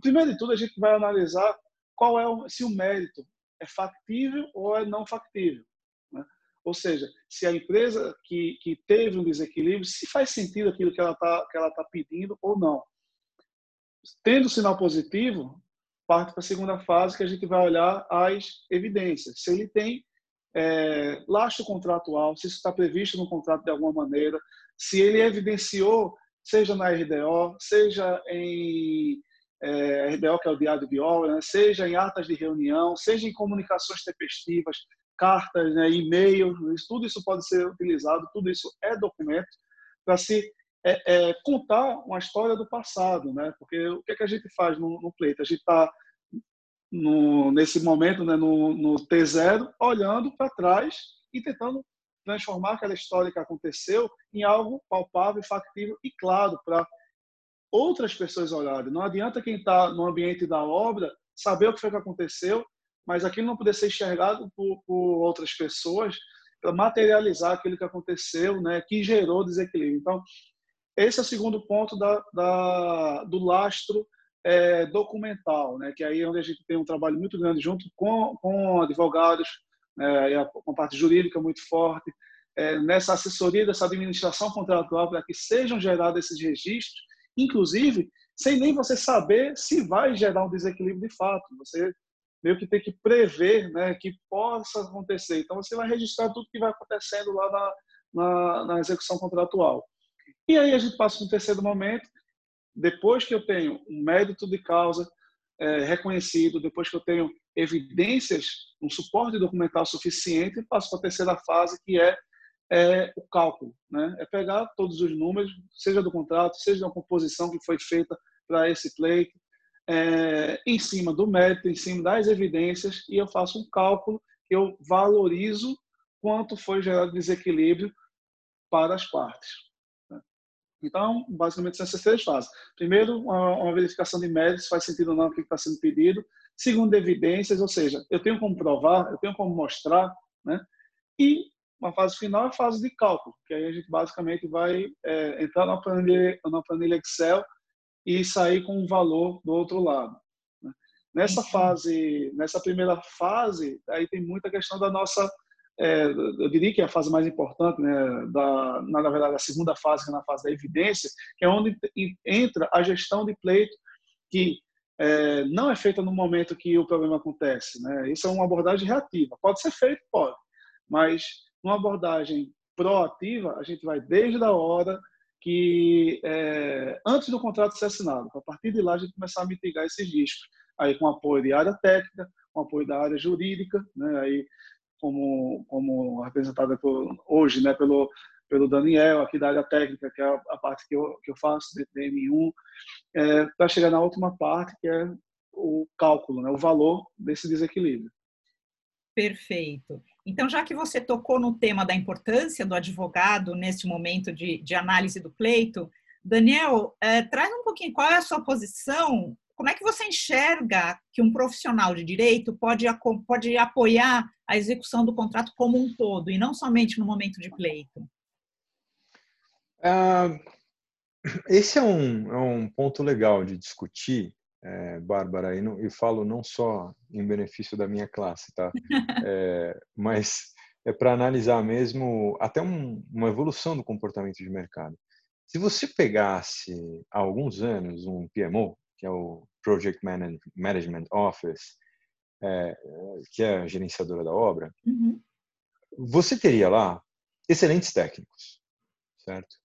Speaker 3: primeiro de tudo, a gente vai analisar qual é o, se o mérito é factível ou é não factível. Né? Ou seja, se a empresa que, que teve um desequilíbrio, se faz sentido aquilo que ela está tá pedindo ou não. Tendo sinal positivo, parte para a segunda fase, que a gente vai olhar as evidências. Se ele tem é, lastro contratual, se isso está previsto no contrato de alguma maneira, se ele evidenciou, seja na RDO, seja em é, RDO, que é o diário de obra, né, seja em atas de reunião, seja em comunicações tempestivas, cartas, né, e-mails, tudo isso pode ser utilizado, tudo isso é documento para se é, é, contar uma história do passado, né? Porque o que, é que a gente faz no, no pleito? A gente está nesse momento, né, no, no T0, olhando para trás e tentando transformar aquela história que aconteceu em algo palpável, factível e claro para outras pessoas olharem. Não adianta quem está no ambiente da obra saber o que foi que aconteceu, mas aquilo não poder ser enxergado por, por outras pessoas para materializar aquilo que aconteceu, né, que gerou desequilíbrio. Então, esse é o segundo ponto da, da do lastro é, documental, né, que aí é onde a gente tem um trabalho muito grande junto com, com advogados, é, a parte jurídica muito forte, é, nessa assessoria dessa administração contratual para que sejam gerados esses registros, inclusive sem nem você saber se vai gerar um desequilíbrio de fato. Você meio que tem que prever né, que possa acontecer. Então, você vai registrar tudo que vai acontecendo lá na, na, na execução contratual. E aí a gente passa para um terceiro momento, depois que eu tenho um mérito de causa é, reconhecido, depois que eu tenho evidências, um suporte documental suficiente, passo para a terceira fase, que é, é o cálculo. Né? É pegar todos os números, seja do contrato, seja da composição que foi feita para esse pleito, é, em cima do mérito, em cima das evidências, e eu faço um cálculo que eu valorizo quanto foi gerado desequilíbrio para as partes. Né? Então, basicamente, são essas três fases. Primeiro, uma, uma verificação de méritos, faz sentido ou não o que está sendo pedido. Segundo, evidências, ou seja, eu tenho como provar, eu tenho como mostrar, né? E uma fase final é a fase de cálculo, que aí a gente basicamente vai é, entrar na planilha, na planilha Excel e sair com um valor do outro lado. Né? Nessa fase, nessa primeira fase, aí tem muita questão da nossa, é, eu diria que é a fase mais importante, né, da, na verdade a segunda fase, que é na fase da evidência, que é onde entra a gestão de pleito, que é, não é feita no momento que o problema acontece. Né? Isso é uma abordagem reativa. Pode ser feito, pode, mas numa abordagem proativa, a gente vai desde a hora que é, antes do contrato ser assinado, a partir de lá a gente começar a mitigar esses riscos, aí com apoio de área técnica, com apoio da área jurídica, né, aí como como representada hoje, né, pelo pelo Daniel aqui da área técnica, que é a, a parte que eu que eu faço de DM1, é, para chegar na última parte que é o cálculo, né, o valor desse desequilíbrio.
Speaker 1: Perfeito. Então, já que você tocou no tema da importância do advogado nesse momento de, de análise do pleito, Daniel, é, traz um pouquinho qual é a sua posição, como é que você enxerga que um profissional de direito pode, pode apoiar a execução do contrato como um todo, e não somente no momento de pleito?
Speaker 2: Uh, esse é um, é um ponto legal de discutir, é, Bárbara, e, não, e falo não só em benefício da minha classe, tá? É, mas é para analisar mesmo até um, uma evolução do comportamento de mercado. Se você pegasse há alguns anos um PMO, que é o Project Management Office, é, que é a gerenciadora da obra, uhum. você teria lá excelentes técnicos, certo?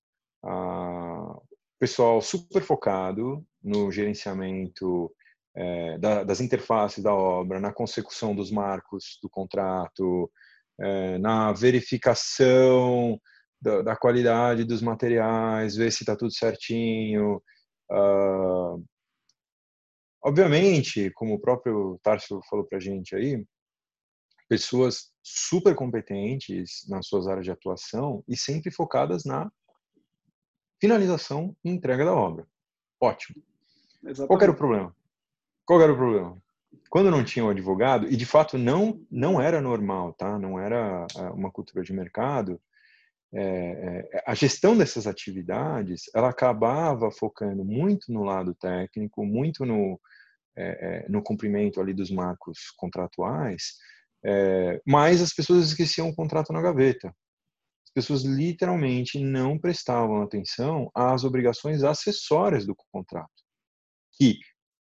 Speaker 2: Ah, pessoal super focado no gerenciamento é, da, das interfaces da obra, na consecução dos marcos do contrato, é, na verificação da, da, qualidade dos materiais, ver se está tudo certinho. Uh, obviamente, como o próprio Tarso falou para a gente aí, pessoas super competentes nas suas áreas de atuação e sempre focadas na finalização e entrega da obra. Ótimo. Exatamente. Qual era o problema? Qual era o problema? Quando não tinha um advogado, e de fato não, não era normal, tá? não era é, uma cultura de mercado, é, é, a gestão dessas atividades ela acabava focando muito no lado técnico, muito no, é, é no cumprimento ali dos marcos contratuais, é, mas as pessoas esqueciam o contrato na gaveta pessoas literalmente não prestavam atenção às obrigações acessórias do contrato, que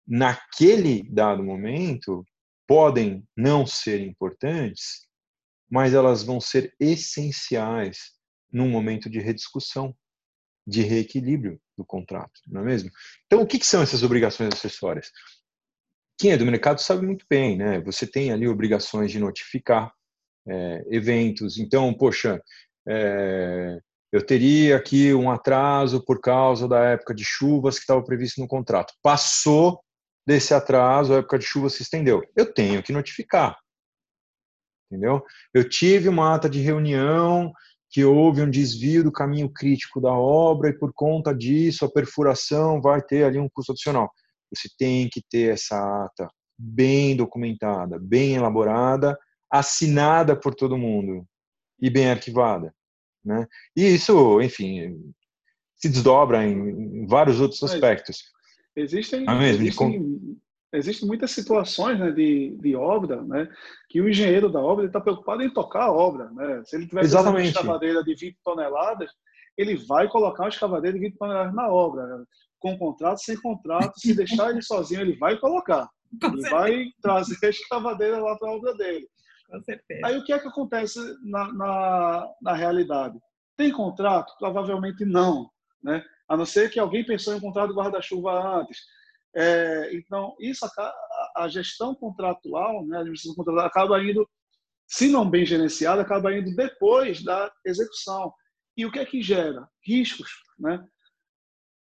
Speaker 2: naquele dado momento podem não ser importantes, mas elas vão ser essenciais num momento de rediscussão, de reequilíbrio do contrato, não é mesmo? Então, o que, são essas obrigações acessórias? Quem é do mercado sabe muito bem, né? Você tem ali obrigações de notificar é, eventos. Então, poxa, é, eu teria aqui um atraso por causa da época de chuvas que estava previsto no contrato. Passou desse atraso, a época de chuva se estendeu. Eu tenho que notificar. Entendeu? Eu tive uma ata de reunião que houve um desvio do caminho crítico da obra e por conta disso a perfuração vai ter ali um custo adicional. Você tem que ter essa ata bem documentada, bem elaborada, assinada por todo mundo e bem arquivada, né? E isso, enfim, se desdobra em, vários outros aspectos.
Speaker 3: Existem, é mesmo, existem, existem, muitas situações né, de, de obra né, que o engenheiro da obra está preocupado em tocar a obra. Né? Se ele tiver
Speaker 2: uma
Speaker 3: escavadeira de 20 toneladas, ele vai colocar uma escavadeira de 20 toneladas na obra. Né? Com contrato, sem contrato, se deixar ele sozinho, ele vai colocar. Ele vai trazer a escavadeira lá para a obra dele. Aí o que é que acontece na, na, na realidade? Tem contrato? Provavelmente não. Né? A não ser que alguém pensou em um contrato guarda-chuva antes. É, então, isso a, a, gestão contratual, né, a administração contratual acaba indo, se não bem gerenciada, acaba indo depois da execução. E o que é que gera? Riscos, né?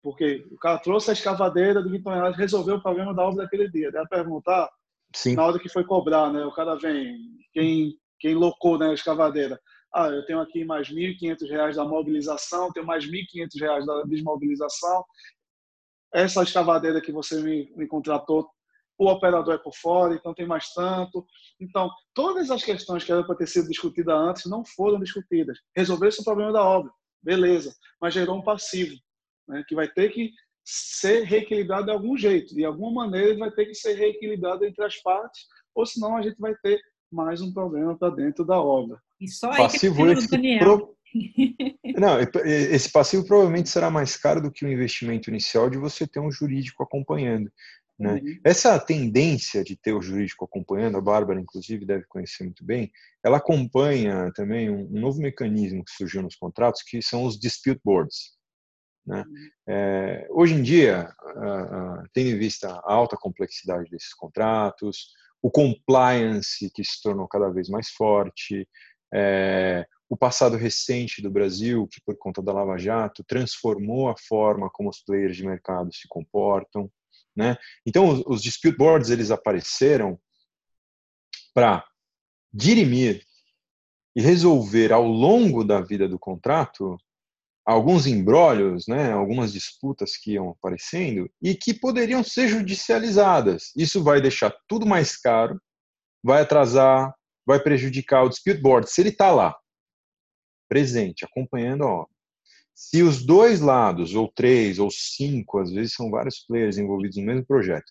Speaker 3: Porque o cara trouxe a escavadeira do toneladas resolveu o problema da obra daquele dia. Deve perguntar, Sim. na hora que foi cobrar, né? O cara vem, quem, quem locou né, a escavadeira? Ah, eu tenho aqui mais R$ 1.500 da mobilização, tenho mais R$ 1.500 da desmobilização. Essa escavadeira que você me, me contratou, o operador é por fora, então tem mais tanto. Então, todas as questões que eram para ter sido discutidas antes não foram discutidas. Resolveu-se o problema da obra, beleza, mas gerou um passivo né, que vai ter que ser reequilibrado de algum jeito. De alguma maneira, ele vai ter que ser reequilibrado entre as partes, ou senão a gente vai ter mais um problema para dentro da obra.
Speaker 1: E só aí passivo que esse Daniel. Pro...
Speaker 2: Não, esse passivo provavelmente será mais caro do que o investimento inicial de você ter um jurídico acompanhando. Né? Uhum. Essa tendência de ter o jurídico acompanhando, a Bárbara, inclusive, deve conhecer muito bem, ela acompanha também um novo mecanismo que surgiu nos contratos, que são os dispute boards. Né? É, hoje em dia, uh, uh, tendo em vista a alta complexidade desses contratos, o compliance que se tornou cada vez mais forte, é, o passado recente do Brasil, que por conta da Lava Jato transformou a forma como os players de mercado se comportam, né? Então os, os dispute boards eles apareceram para dirimir e resolver ao longo da vida do contrato alguns embrólios, né, algumas disputas que iam aparecendo e que poderiam ser judicializadas. Isso vai deixar tudo mais caro, vai atrasar, vai prejudicar o dispute board se ele está lá, presente, acompanhando a obra. Se os dois lados, ou três, ou cinco, às vezes são vários players envolvidos no mesmo projeto,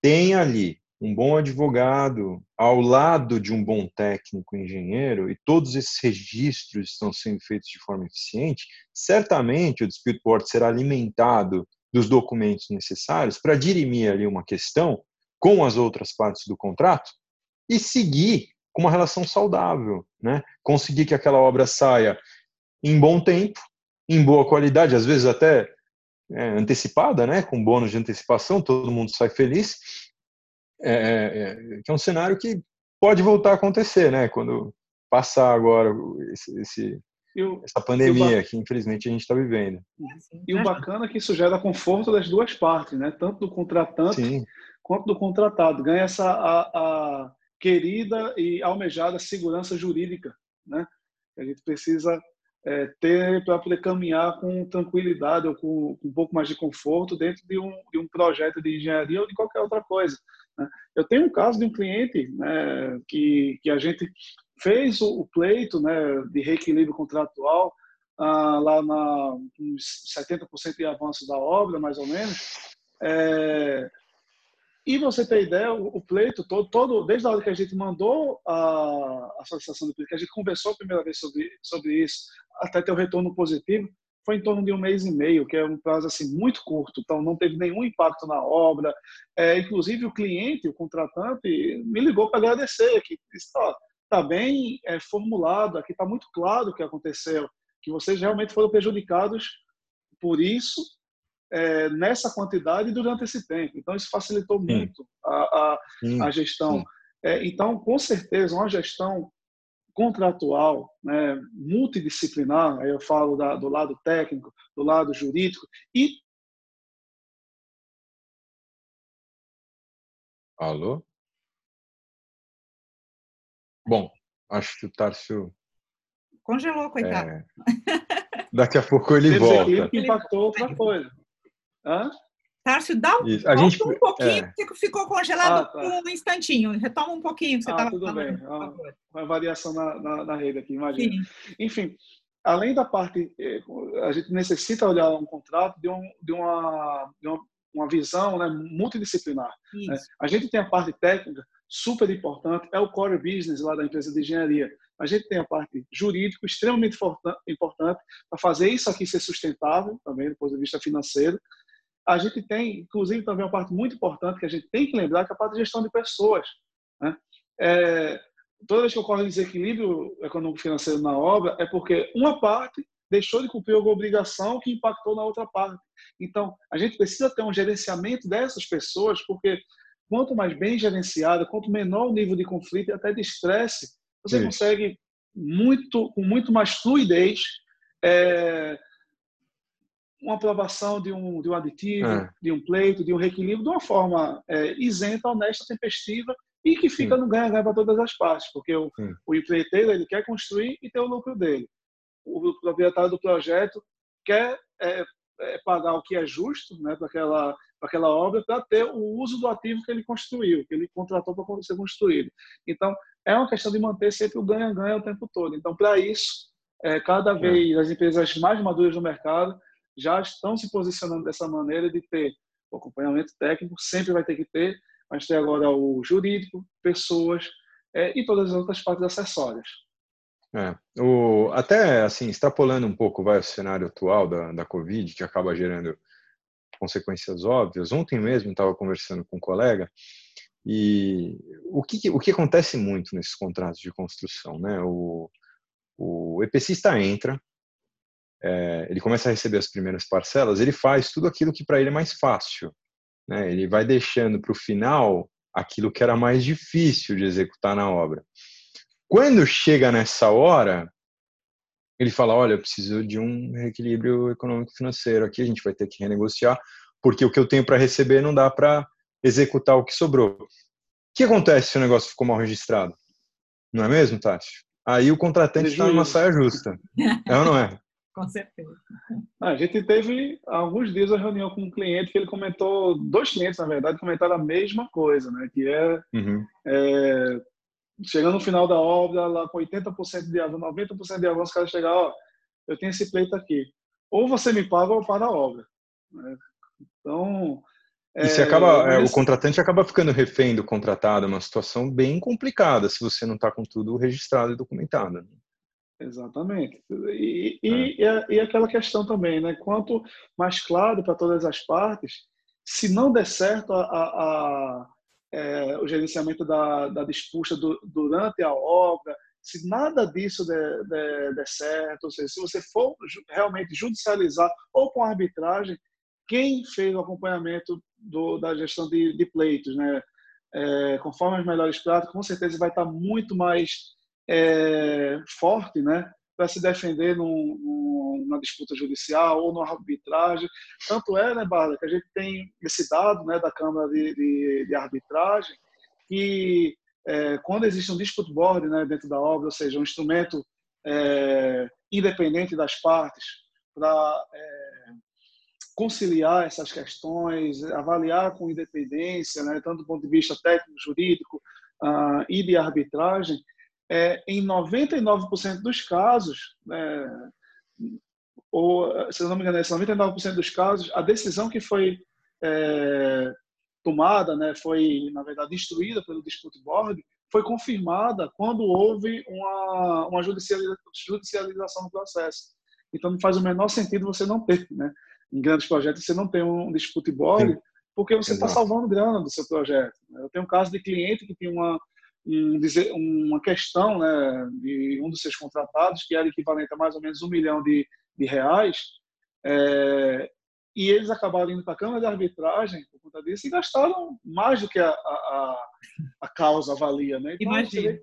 Speaker 2: tem ali um bom advogado ao lado de um bom técnico engenheiro e todos esses registros estão sendo feitos de forma eficiente, certamente o dispute board será alimentado dos documentos necessários para dirimir ali uma questão com as outras partes do contrato e seguir com uma relação saudável, né? Conseguir que aquela obra saia em bom tempo, em boa qualidade, às vezes até é, antecipada, né? Com bônus de antecipação, todo mundo sai feliz é, é, é, que é um cenário que pode voltar a acontecer, né? Quando passar agora esse, esse o, essa pandemia que infelizmente a gente está vivendo.
Speaker 3: E o bacana é que isso gera conforto das duas partes, né? Tanto do contratante Sim. quanto do contratado. Ganha essa a, a querida e almejada segurança jurídica, né? A gente precisa é, ter para poder caminhar com tranquilidade ou com, com, um pouco mais de conforto dentro de um, de um projeto de engenharia ou de qualquer outra coisa. Né? Eu tenho um caso de um cliente né, que, que a gente fez o, pleito né, de reequilíbrio contratual ah, lá na uns 70% de avanço da obra, mais ou menos. É, e você tem ideia, o, pleito todo, todo, desde a hora que a gente mandou a, a solicitação do pleito, que a gente conversou a primeira vez sobre, sobre isso, até ter o retorno positivo, foi em torno de um mês e meio, que é um prazo assim muito curto, então não teve nenhum impacto na obra. É, inclusive o cliente, o contratante, me ligou para agradecer, que está bem é, formulado, aqui está muito claro o que aconteceu, que vocês realmente foram prejudicados por isso é, nessa quantidade durante esse tempo. Então isso facilitou muito a, a, a gestão. É, então, com certeza, uma gestão contratual, né, multidisciplinar, aí eu falo da, do lado técnico, do lado jurídico e
Speaker 2: Alô? Bom, acho que o Tárcio
Speaker 1: Congelou, coitado. É.
Speaker 2: Daqui a pouco ele volta.
Speaker 3: que impactou outra coisa. Hã?
Speaker 1: Tárcio, dá um, a gente, um pouquinho, é. porque ficou congelado ah, tá. um instantinho. Retoma um pouquinho que você estava
Speaker 3: ah, tudo falando, bem. Uma, uma, variação na, na, na, rede aqui, imagina. Sim. Enfim, além da parte, eh, a gente necessita olhar um contrato de, um, de, uma, de uma, uma, visão né, multidisciplinar. Né? A gente tem a parte técnica, super importante, é o core business lá da empresa de engenharia. A gente tem a parte jurídica, extremamente importante, para fazer isso aqui ser sustentável, também do ponto de vista financeiro. A gente tem, inclusive, também uma parte muito importante que a gente tem que lembrar, que é a parte de gestão de pessoas. Né? É, toda vez que ocorre um desequilíbrio econômico-financeiro na obra, é porque uma parte deixou de cumprir alguma obrigação que impactou na outra parte. Então, a gente precisa ter um gerenciamento dessas pessoas, porque quanto mais bem gerenciada, quanto menor o nível de conflito e até de estresse, você Isso. consegue muito, com muito mais fluidez é, uma aprovação de um, de um aditivo, é. de um pleito, de um reequilíbrio de uma forma é, isenta, honesta, tempestiva e que fica Sim. no ganha-ganha para todas as partes, porque o, o empreiteiro ele quer construir e ter o lucro dele. O proprietário do projeto quer é, é, pagar o que é justo né, para aquela, aquela obra para ter o uso do ativo que ele construiu, que ele contratou para ser construído. Então, é uma questão de manter sempre o ganha-ganha o tempo todo. Então, para isso, é, cada é. vez as empresas mais maduras no mercado já estão se posicionando dessa maneira de ter o acompanhamento técnico, sempre vai ter que ter, mas tem agora o jurídico, pessoas é, e todas as outras partes acessórias.
Speaker 2: É, o, até assim, extrapolando um pouco vai, o cenário atual da, da Covid, que acaba gerando consequências óbvias. Ontem mesmo estava conversando com um colega e o que, o que acontece muito nesses contratos de construção, né? O, o EPCista entra, é, ele começa a receber as primeiras parcelas, ele faz tudo aquilo que para ele é mais fácil. Né? Ele vai deixando para o final aquilo que era mais difícil de executar na obra. Quando chega nessa hora, ele fala: Olha, eu preciso de um reequilíbrio econômico-financeiro aqui, a gente vai ter que renegociar, porque o que eu tenho para receber não dá para executar o que sobrou. O que acontece se o negócio ficou mal registrado? Não é mesmo, Tati? Aí o contratante está numa saia justa. É ou não é?
Speaker 1: Com certeza.
Speaker 3: A gente teve alguns dias a reunião com um cliente que ele comentou, dois clientes, na verdade, comentaram a mesma coisa, né? Que é, uhum. é chegando no final da obra, lá com 80% de avanço, 90% de avanço, o cara chegar, ó, eu tenho esse pleito aqui. Ou você me paga ou para a obra. Né? Então.
Speaker 2: E você é, acaba, é, o contratante acaba ficando refém do contratado, é uma situação bem complicada se você não está com tudo registrado e documentado.
Speaker 3: Exatamente. E, e, é. e, aquela questão também, né? Quanto mais claro para todas as partes, se não der certo a, a, a é, o gerenciamento da, da disputa do, durante a obra, se nada disso der, der, der, certo, ou seja, se você for realmente judicializar ou com arbitragem, quem fez o acompanhamento do, da gestão de, de pleitos, né? É, conforme as melhores práticas, com certeza vai estar muito mais é, forte, né? Para se defender num, num, numa disputa judicial ou numa arbitragem. Tanto é, né, Barla, que a gente tem esse dado né, da Câmara de, de, de Arbitragem, que é, quando existe um dispute board né, dentro da obra, ou seja, um instrumento é, independente das partes para é, conciliar essas questões, avaliar com independência, né, tanto do ponto de vista técnico, jurídico uh, e de arbitragem, é, em 99% dos casos, é, ou se não me engano, é 99% dos casos, a decisão que foi é, tomada, né, foi na verdade instruída pelo dispute board, foi confirmada quando houve uma, uma judicialização do processo. Então não faz o menor sentido você não ter, né? Em grandes projetos você não tem um dispute board, Sim. porque você está salvando grana do seu projeto. Eu tenho um caso de cliente que tinha uma um, uma questão né, de um dos seus contratados, que era equivalente a mais ou menos um milhão de, de reais, é, e eles acabaram indo para a Câmara de Arbitragem por conta disso e gastaram mais do que a, a, a causa valia. Né?
Speaker 1: Então, imagina,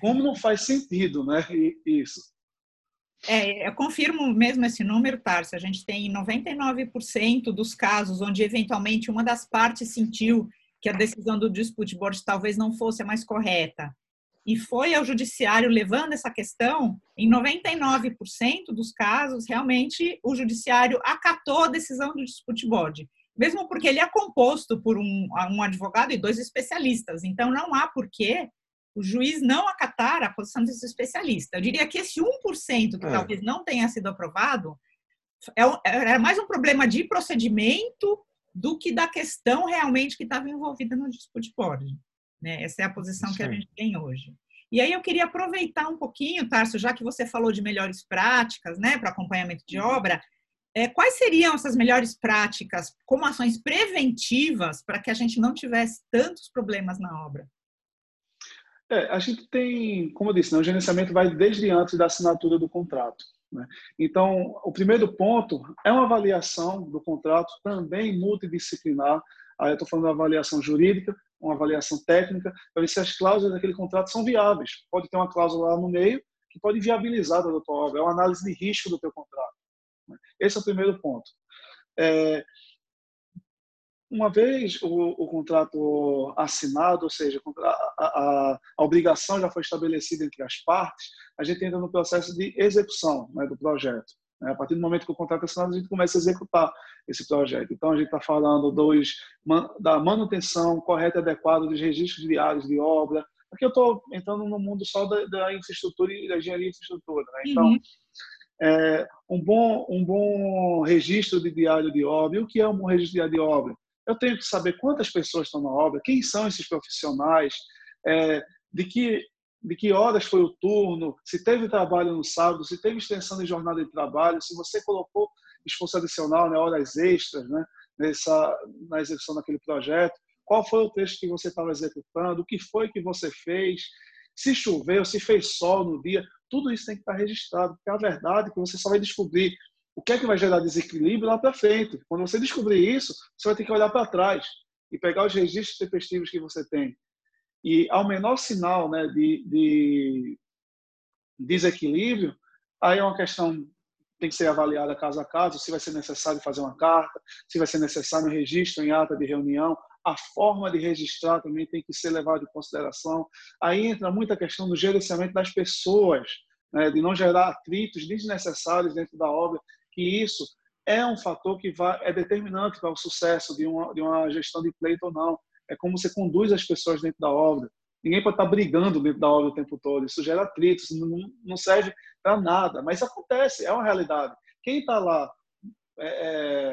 Speaker 3: Como não faz sentido né, isso.
Speaker 1: É, eu confirmo mesmo esse número, Tarso. A gente tem 99% dos casos onde, eventualmente, uma das partes sentiu que a decisão do dispute board talvez não fosse a mais correta e foi ao judiciário levando essa questão, em 99% dos casos, realmente o judiciário acatou a decisão do dispute body, mesmo porque ele é composto por um, um advogado e dois especialistas, então não há porquê o juiz não acatar a posição desse especialista. Eu diria que esse 1% que é. talvez não tenha sido aprovado é, é mais um problema de procedimento do que da questão realmente que estava envolvida no dispute body. Né? Essa é a posição que a gente tem hoje. E aí eu queria aproveitar um pouquinho, Tarso, já que você falou de melhores práticas né, para acompanhamento de obra, é, quais seriam essas melhores práticas como ações preventivas para que a gente não tivesse tantos problemas na obra?
Speaker 3: É, a gente tem, como eu disse, né, o gerenciamento vai desde antes da assinatura do contrato. Né? Então, o primeiro ponto é uma avaliação do contrato também multidisciplinar. Aí eu estou falando da avaliação jurídica, uma avaliação técnica, para ver se as cláusulas daquele contrato são viáveis. Pode ter uma cláusula lá no meio que pode viabilizar a tua. É uma análise de risco do teu contrato. Né? Esse é o primeiro ponto. É, uma vez o, o, contrato assinado, ou seja, a, a, a, obrigação já foi estabelecida entre as partes, a gente entra no processo de execução né, do projeto. Né? A partir do momento que o contrato é assinado, a gente começa a executar esse projeto. Então, a gente está falando dos, da manutenção correta e adequada dos registros diários de obra. Aqui eu estou entrando no mundo só da, da, infraestrutura e da engenharia de infraestrutura. Né? Então, uhum. é, um, bom, um bom registro de diário de obra. E o que é um bom registro de diário de obra? Eu tenho que saber quantas pessoas estão na obra, quem são esses profissionais, é, de que de que horas foi o turno, se teve trabalho no sábado, se teve extensão de jornada de trabalho, se você colocou esforço adicional, né, horas extras, né, nessa na execução daquele projeto, qual foi o trecho que você estava executando, o que foi que você fez, se choveu, se fez sol no dia, tudo isso tem que estar registrado, porque a verdade é que você só vai descobrir o que é que vai gerar desequilíbrio lá para frente. Quando você descobrir isso, você vai ter que olhar para trás e pegar os registros tempestivos que você tem. E ao menor sinal né, de, de desequilíbrio, aí é uma questão tem que ser avaliada caso a caso, se vai ser necessário fazer uma carta, se vai ser necessário um registro em ata de reunião, a forma de registrar também tem que ser levada em consideração. Aí entra muita questão do gerenciamento das pessoas, né, de não gerar atritos desnecessários dentro da obra que isso é um fator que vai, é determinante para o sucesso de uma, de uma gestão de pleito ou não. É como você conduz as pessoas dentro da obra. Ninguém pode estar brigando dentro da obra o tempo todo. Isso gera atritos, não, não serve para nada. Mas acontece, é uma realidade. Quem está lá é,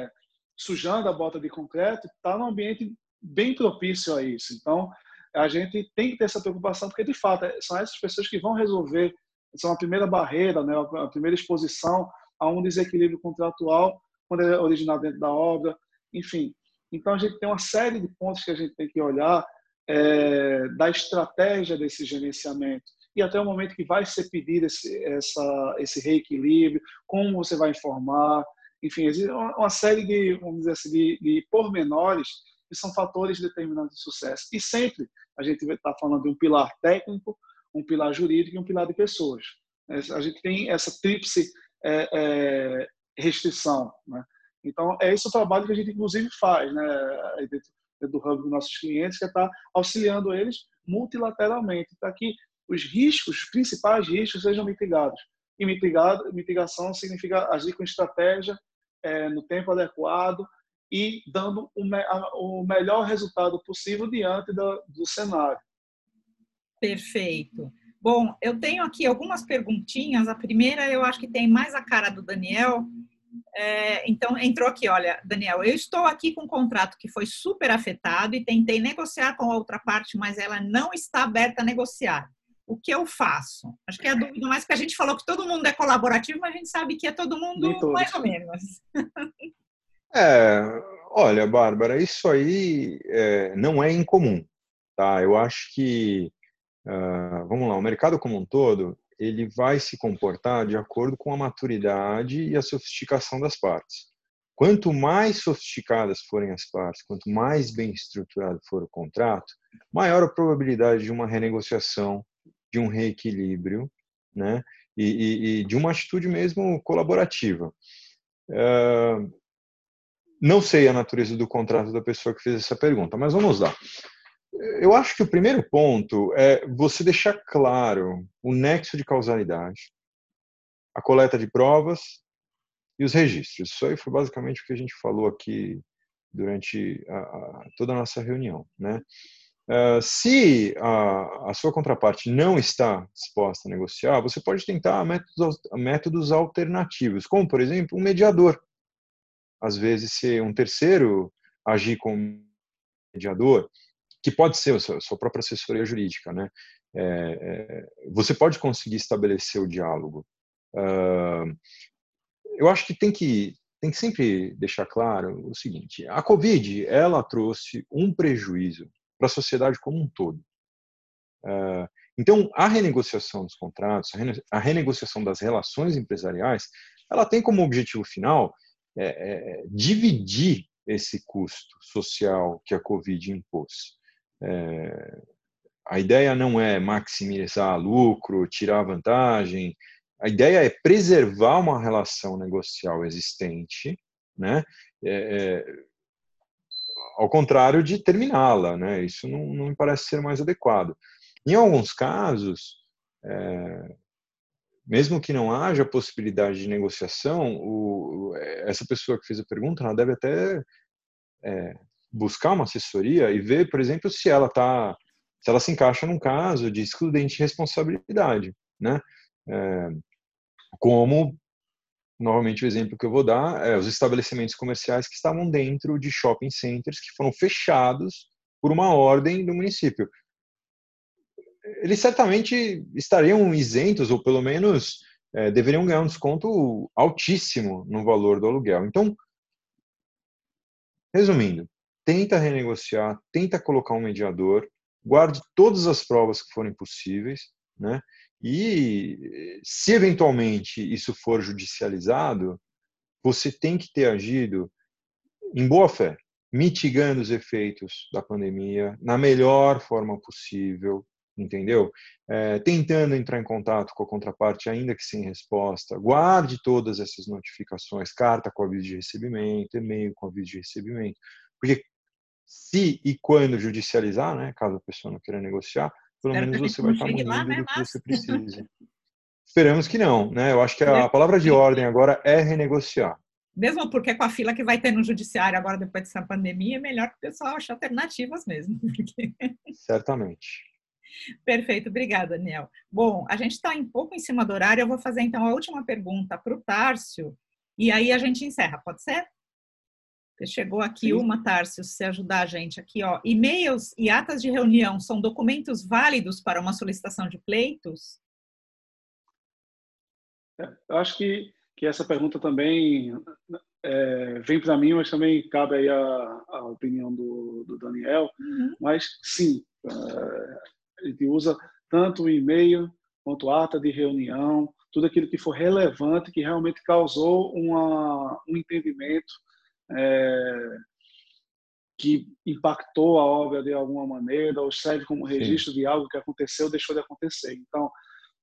Speaker 3: é, sujando a bota de concreto está num ambiente bem propício a isso. Então, a gente tem que ter essa preocupação, porque, de fato, são essas pessoas que vão resolver, são a primeira barreira, né, a primeira exposição a um desequilíbrio contratual quando é originado dentro da obra, enfim. Então, a gente tem uma série de pontos que a gente tem que olhar é, da estratégia desse gerenciamento e até o momento que vai ser pedido esse, essa, esse reequilíbrio, como você vai informar, enfim, existe uma série de, vamos dizer assim, de, de pormenores que são fatores determinantes de sucesso. E sempre a gente está falando de um pilar técnico, um pilar jurídico e um pilar de pessoas. A gente tem essa tríplice é, é, restrição. Né? Então, é esse o trabalho que a gente, inclusive, faz né? dentro, do hub dos nossos clientes, que é estar tá auxiliando eles multilateralmente, para que os riscos, os principais riscos, sejam mitigados. E mitigado, mitigação significa agir com estratégia, é, no tempo adequado e dando o, me, a, o melhor resultado possível diante do, do cenário.
Speaker 1: Perfeito. Bom, eu tenho aqui algumas perguntinhas. A primeira eu acho que tem mais a cara do Daniel. É, então, entrou aqui, olha, Daniel, eu estou aqui com um contrato que foi super afetado e tentei negociar com a outra parte, mas ela não está aberta a negociar. O que eu faço? Acho que é a dúvida mais que a gente falou que todo mundo é colaborativo, mas a gente sabe que é todo mundo mais ou menos.
Speaker 2: É, olha, Bárbara, isso aí é, não é incomum, tá? Eu acho que uh, vamos lá, o mercado como um todo, ele vai se comportar de acordo com a maturidade e a sofisticação das partes. Quanto mais sofisticadas forem as partes, quanto mais bem estruturado for o contrato, maior a probabilidade de uma renegociação, de um reequilíbrio, né? E, e, e de uma atitude mesmo colaborativa. Uh, não sei a natureza do contrato da pessoa que fez essa pergunta, mas vamos lá. Eu acho que o primeiro ponto é você deixar claro o nexo de causalidade, a coleta de provas e os registros. Isso aí foi basicamente o que a gente falou aqui durante a, a, toda a nossa reunião, né? Uh, se a, a, sua contraparte não está disposta a negociar, você pode tentar métodos, métodos alternativos, como, por exemplo, um mediador. Às vezes, se um terceiro agir como mediador, que pode ser a sua, sua própria assessoria jurídica, né? É, é, você pode conseguir estabelecer o diálogo. Uh, eu acho que tem que tem que sempre deixar claro o seguinte: a Covid ela trouxe um prejuízo para a sociedade como um todo. Uh, então, a renegociação dos contratos, a renegociação das relações empresariais, ela tem como objetivo final é, é, dividir esse custo social que a Covid impôs. É, a ideia não é maximizar lucro, tirar vantagem. A ideia é preservar uma relação negocial existente, né? É, é ao contrário de terminá-la, né? Isso não, não me parece ser mais adequado. Em alguns casos, é, mesmo que não haja possibilidade de negociação, o, essa pessoa que fez a pergunta, ela deve até é, buscar uma assessoria e ver, por exemplo, se ela tá, se ela se encaixa num caso de excludente de responsabilidade, né? É, como novamente o exemplo que eu vou dar é os estabelecimentos comerciais que estavam dentro de shopping centers que foram fechados por uma ordem do município. Eles certamente estariam isentos, ou pelo menos é, deveriam ganhar um desconto altíssimo no valor do aluguel. Então, resumindo, tenta renegociar, tenta colocar um mediador, guarde todas as provas que forem possíveis, né? E se eventualmente isso for judicializado, você tem que ter agido em boa fé, mitigando os efeitos da pandemia na melhor forma possível, entendeu? É, tentando entrar em contato com a contraparte, ainda que sem resposta. Guarde todas essas notificações, carta com aviso de recebimento, e-mail com aviso de recebimento, porque se e quando judicializar, né, caso a pessoa não queira negociar, pelo Espero menos você vai estar munido lá, né, do que você precisa. Esperamos que não, né? Eu acho que a palavra de ordem agora é renegociar.
Speaker 1: Mesmo porque com a fila que vai ter no judiciário agora depois dessa pandemia, é melhor que o pessoal ache alternativas mesmo. Porque...
Speaker 2: Certamente.
Speaker 1: Perfeito, obrigada, Daniel. Bom, a gente está um pouco em cima do horário, eu vou fazer então a última pergunta para o Tárcio, e aí a gente encerra, pode ser? Chegou aqui uma, Tárcio, se ajudar a gente aqui, ó. E-mails e atas de reunião são documentos válidos para uma solicitação de pleitos?
Speaker 3: É, eu acho que, que essa pergunta também é, vem para mim, mas também cabe aí a, a opinião do, do Daniel. Uhum. Mas sim, é, a gente usa tanto o e-mail quanto ata de reunião, tudo aquilo que for relevante, que realmente causou uma, um entendimento é, que impactou a obra de alguma maneira ou serve como registro Sim. de algo que aconteceu ou deixou de acontecer. Então,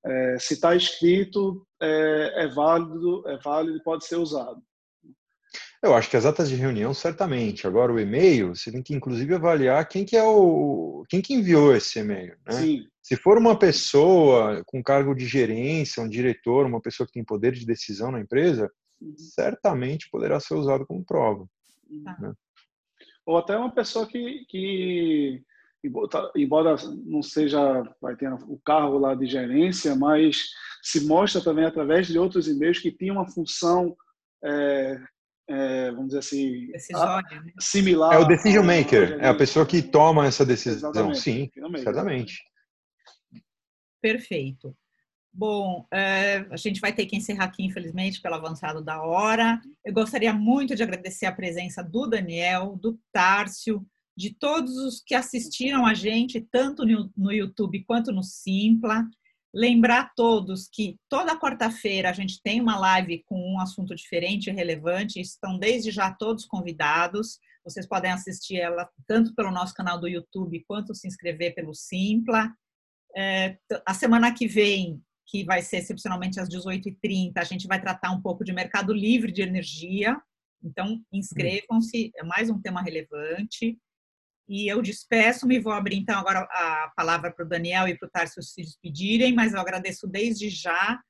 Speaker 3: é, se está escrito, é, é, válido, é válido e pode ser usado.
Speaker 2: Eu acho que as atas de reunião, certamente. Agora, o e-mail, você tem que, inclusive, avaliar quem que é o... quem que enviou esse e-mail. Né? Sim. Se for uma pessoa com cargo de gerência, um diretor, uma pessoa que tem poder de decisão na empresa. Certamente poderá ser usado como prova. Tá. Né?
Speaker 3: Ou até uma pessoa que, que, embora não seja, vai ter o cargo lá de gerência, mas se mostra também através de outros e-mails que tinha uma função, é, é, vamos dizer assim, a, né? similar.
Speaker 2: É o decision maker, é a pessoa que toma essa decisão. Exatamente, Sim, certamente.
Speaker 1: Perfeito. Bom, é, a gente vai ter que encerrar aqui, infelizmente, pelo avançado da hora. Eu gostaria muito de agradecer a presença do Daniel, do Tárcio, de todos os que assistiram a gente, tanto no YouTube quanto no Simpla. Lembrar a todos que toda quarta-feira a gente tem uma live com um assunto diferente e relevante. Estão desde já todos convidados. Vocês podem assistir ela tanto pelo nosso canal do YouTube quanto se inscrever pelo Simpla. É, a semana que vem que vai ser excepcionalmente às 18h30. A gente vai tratar um pouco de mercado livre de energia. Então, inscrevam-se, é mais um tema relevante. E eu despeço-me, vou abrir então agora a palavra para o Daniel e para o Tarso se despedirem, mas eu agradeço desde já.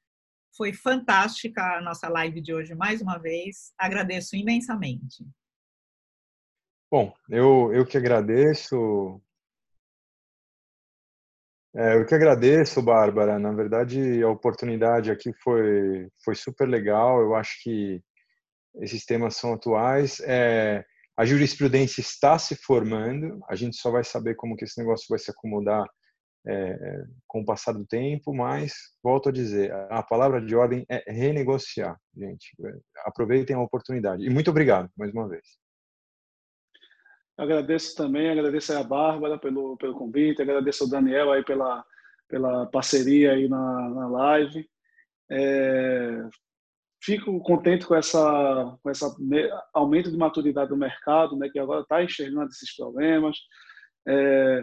Speaker 1: Foi fantástica a nossa live de hoje mais uma vez. Agradeço imensamente.
Speaker 2: Bom, eu, eu que agradeço. É, eu que agradeço, Bárbara. Na verdade, a oportunidade aqui foi, foi super legal. Eu acho que esses temas são atuais. É, a jurisprudência está se formando, a gente só vai saber como que esse negócio vai se acomodar é, com o passar do tempo, mas, volto a dizer, a palavra de ordem é renegociar, gente. Aproveitem a oportunidade. E muito obrigado, mais uma vez.
Speaker 3: Agradeço também, agradeço a Bárbara pelo, pelo convite, agradeço ao Daniel aí pela, pela parceria aí na, na live. É, fico contente com essa com essa aumento de maturidade do mercado, né, que agora está enxergando esses problemas. É,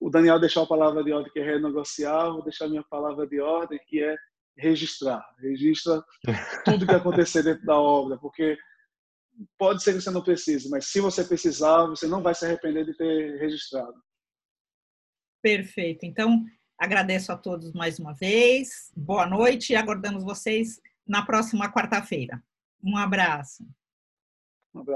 Speaker 3: o Daniel deixou a palavra de ordem que é renegociar, vou deixar a minha palavra de ordem que é registrar. Registra tudo que acontecer dentro da obra, porque pode ser que você não precise, mas se você precisar, você não vai se arrepender de ter registrado.
Speaker 1: Perfeito. Então, agradeço a todos mais uma vez. Boa noite e aguardamos vocês na próxima quarta-feira. Um abraço.
Speaker 3: Um abraço.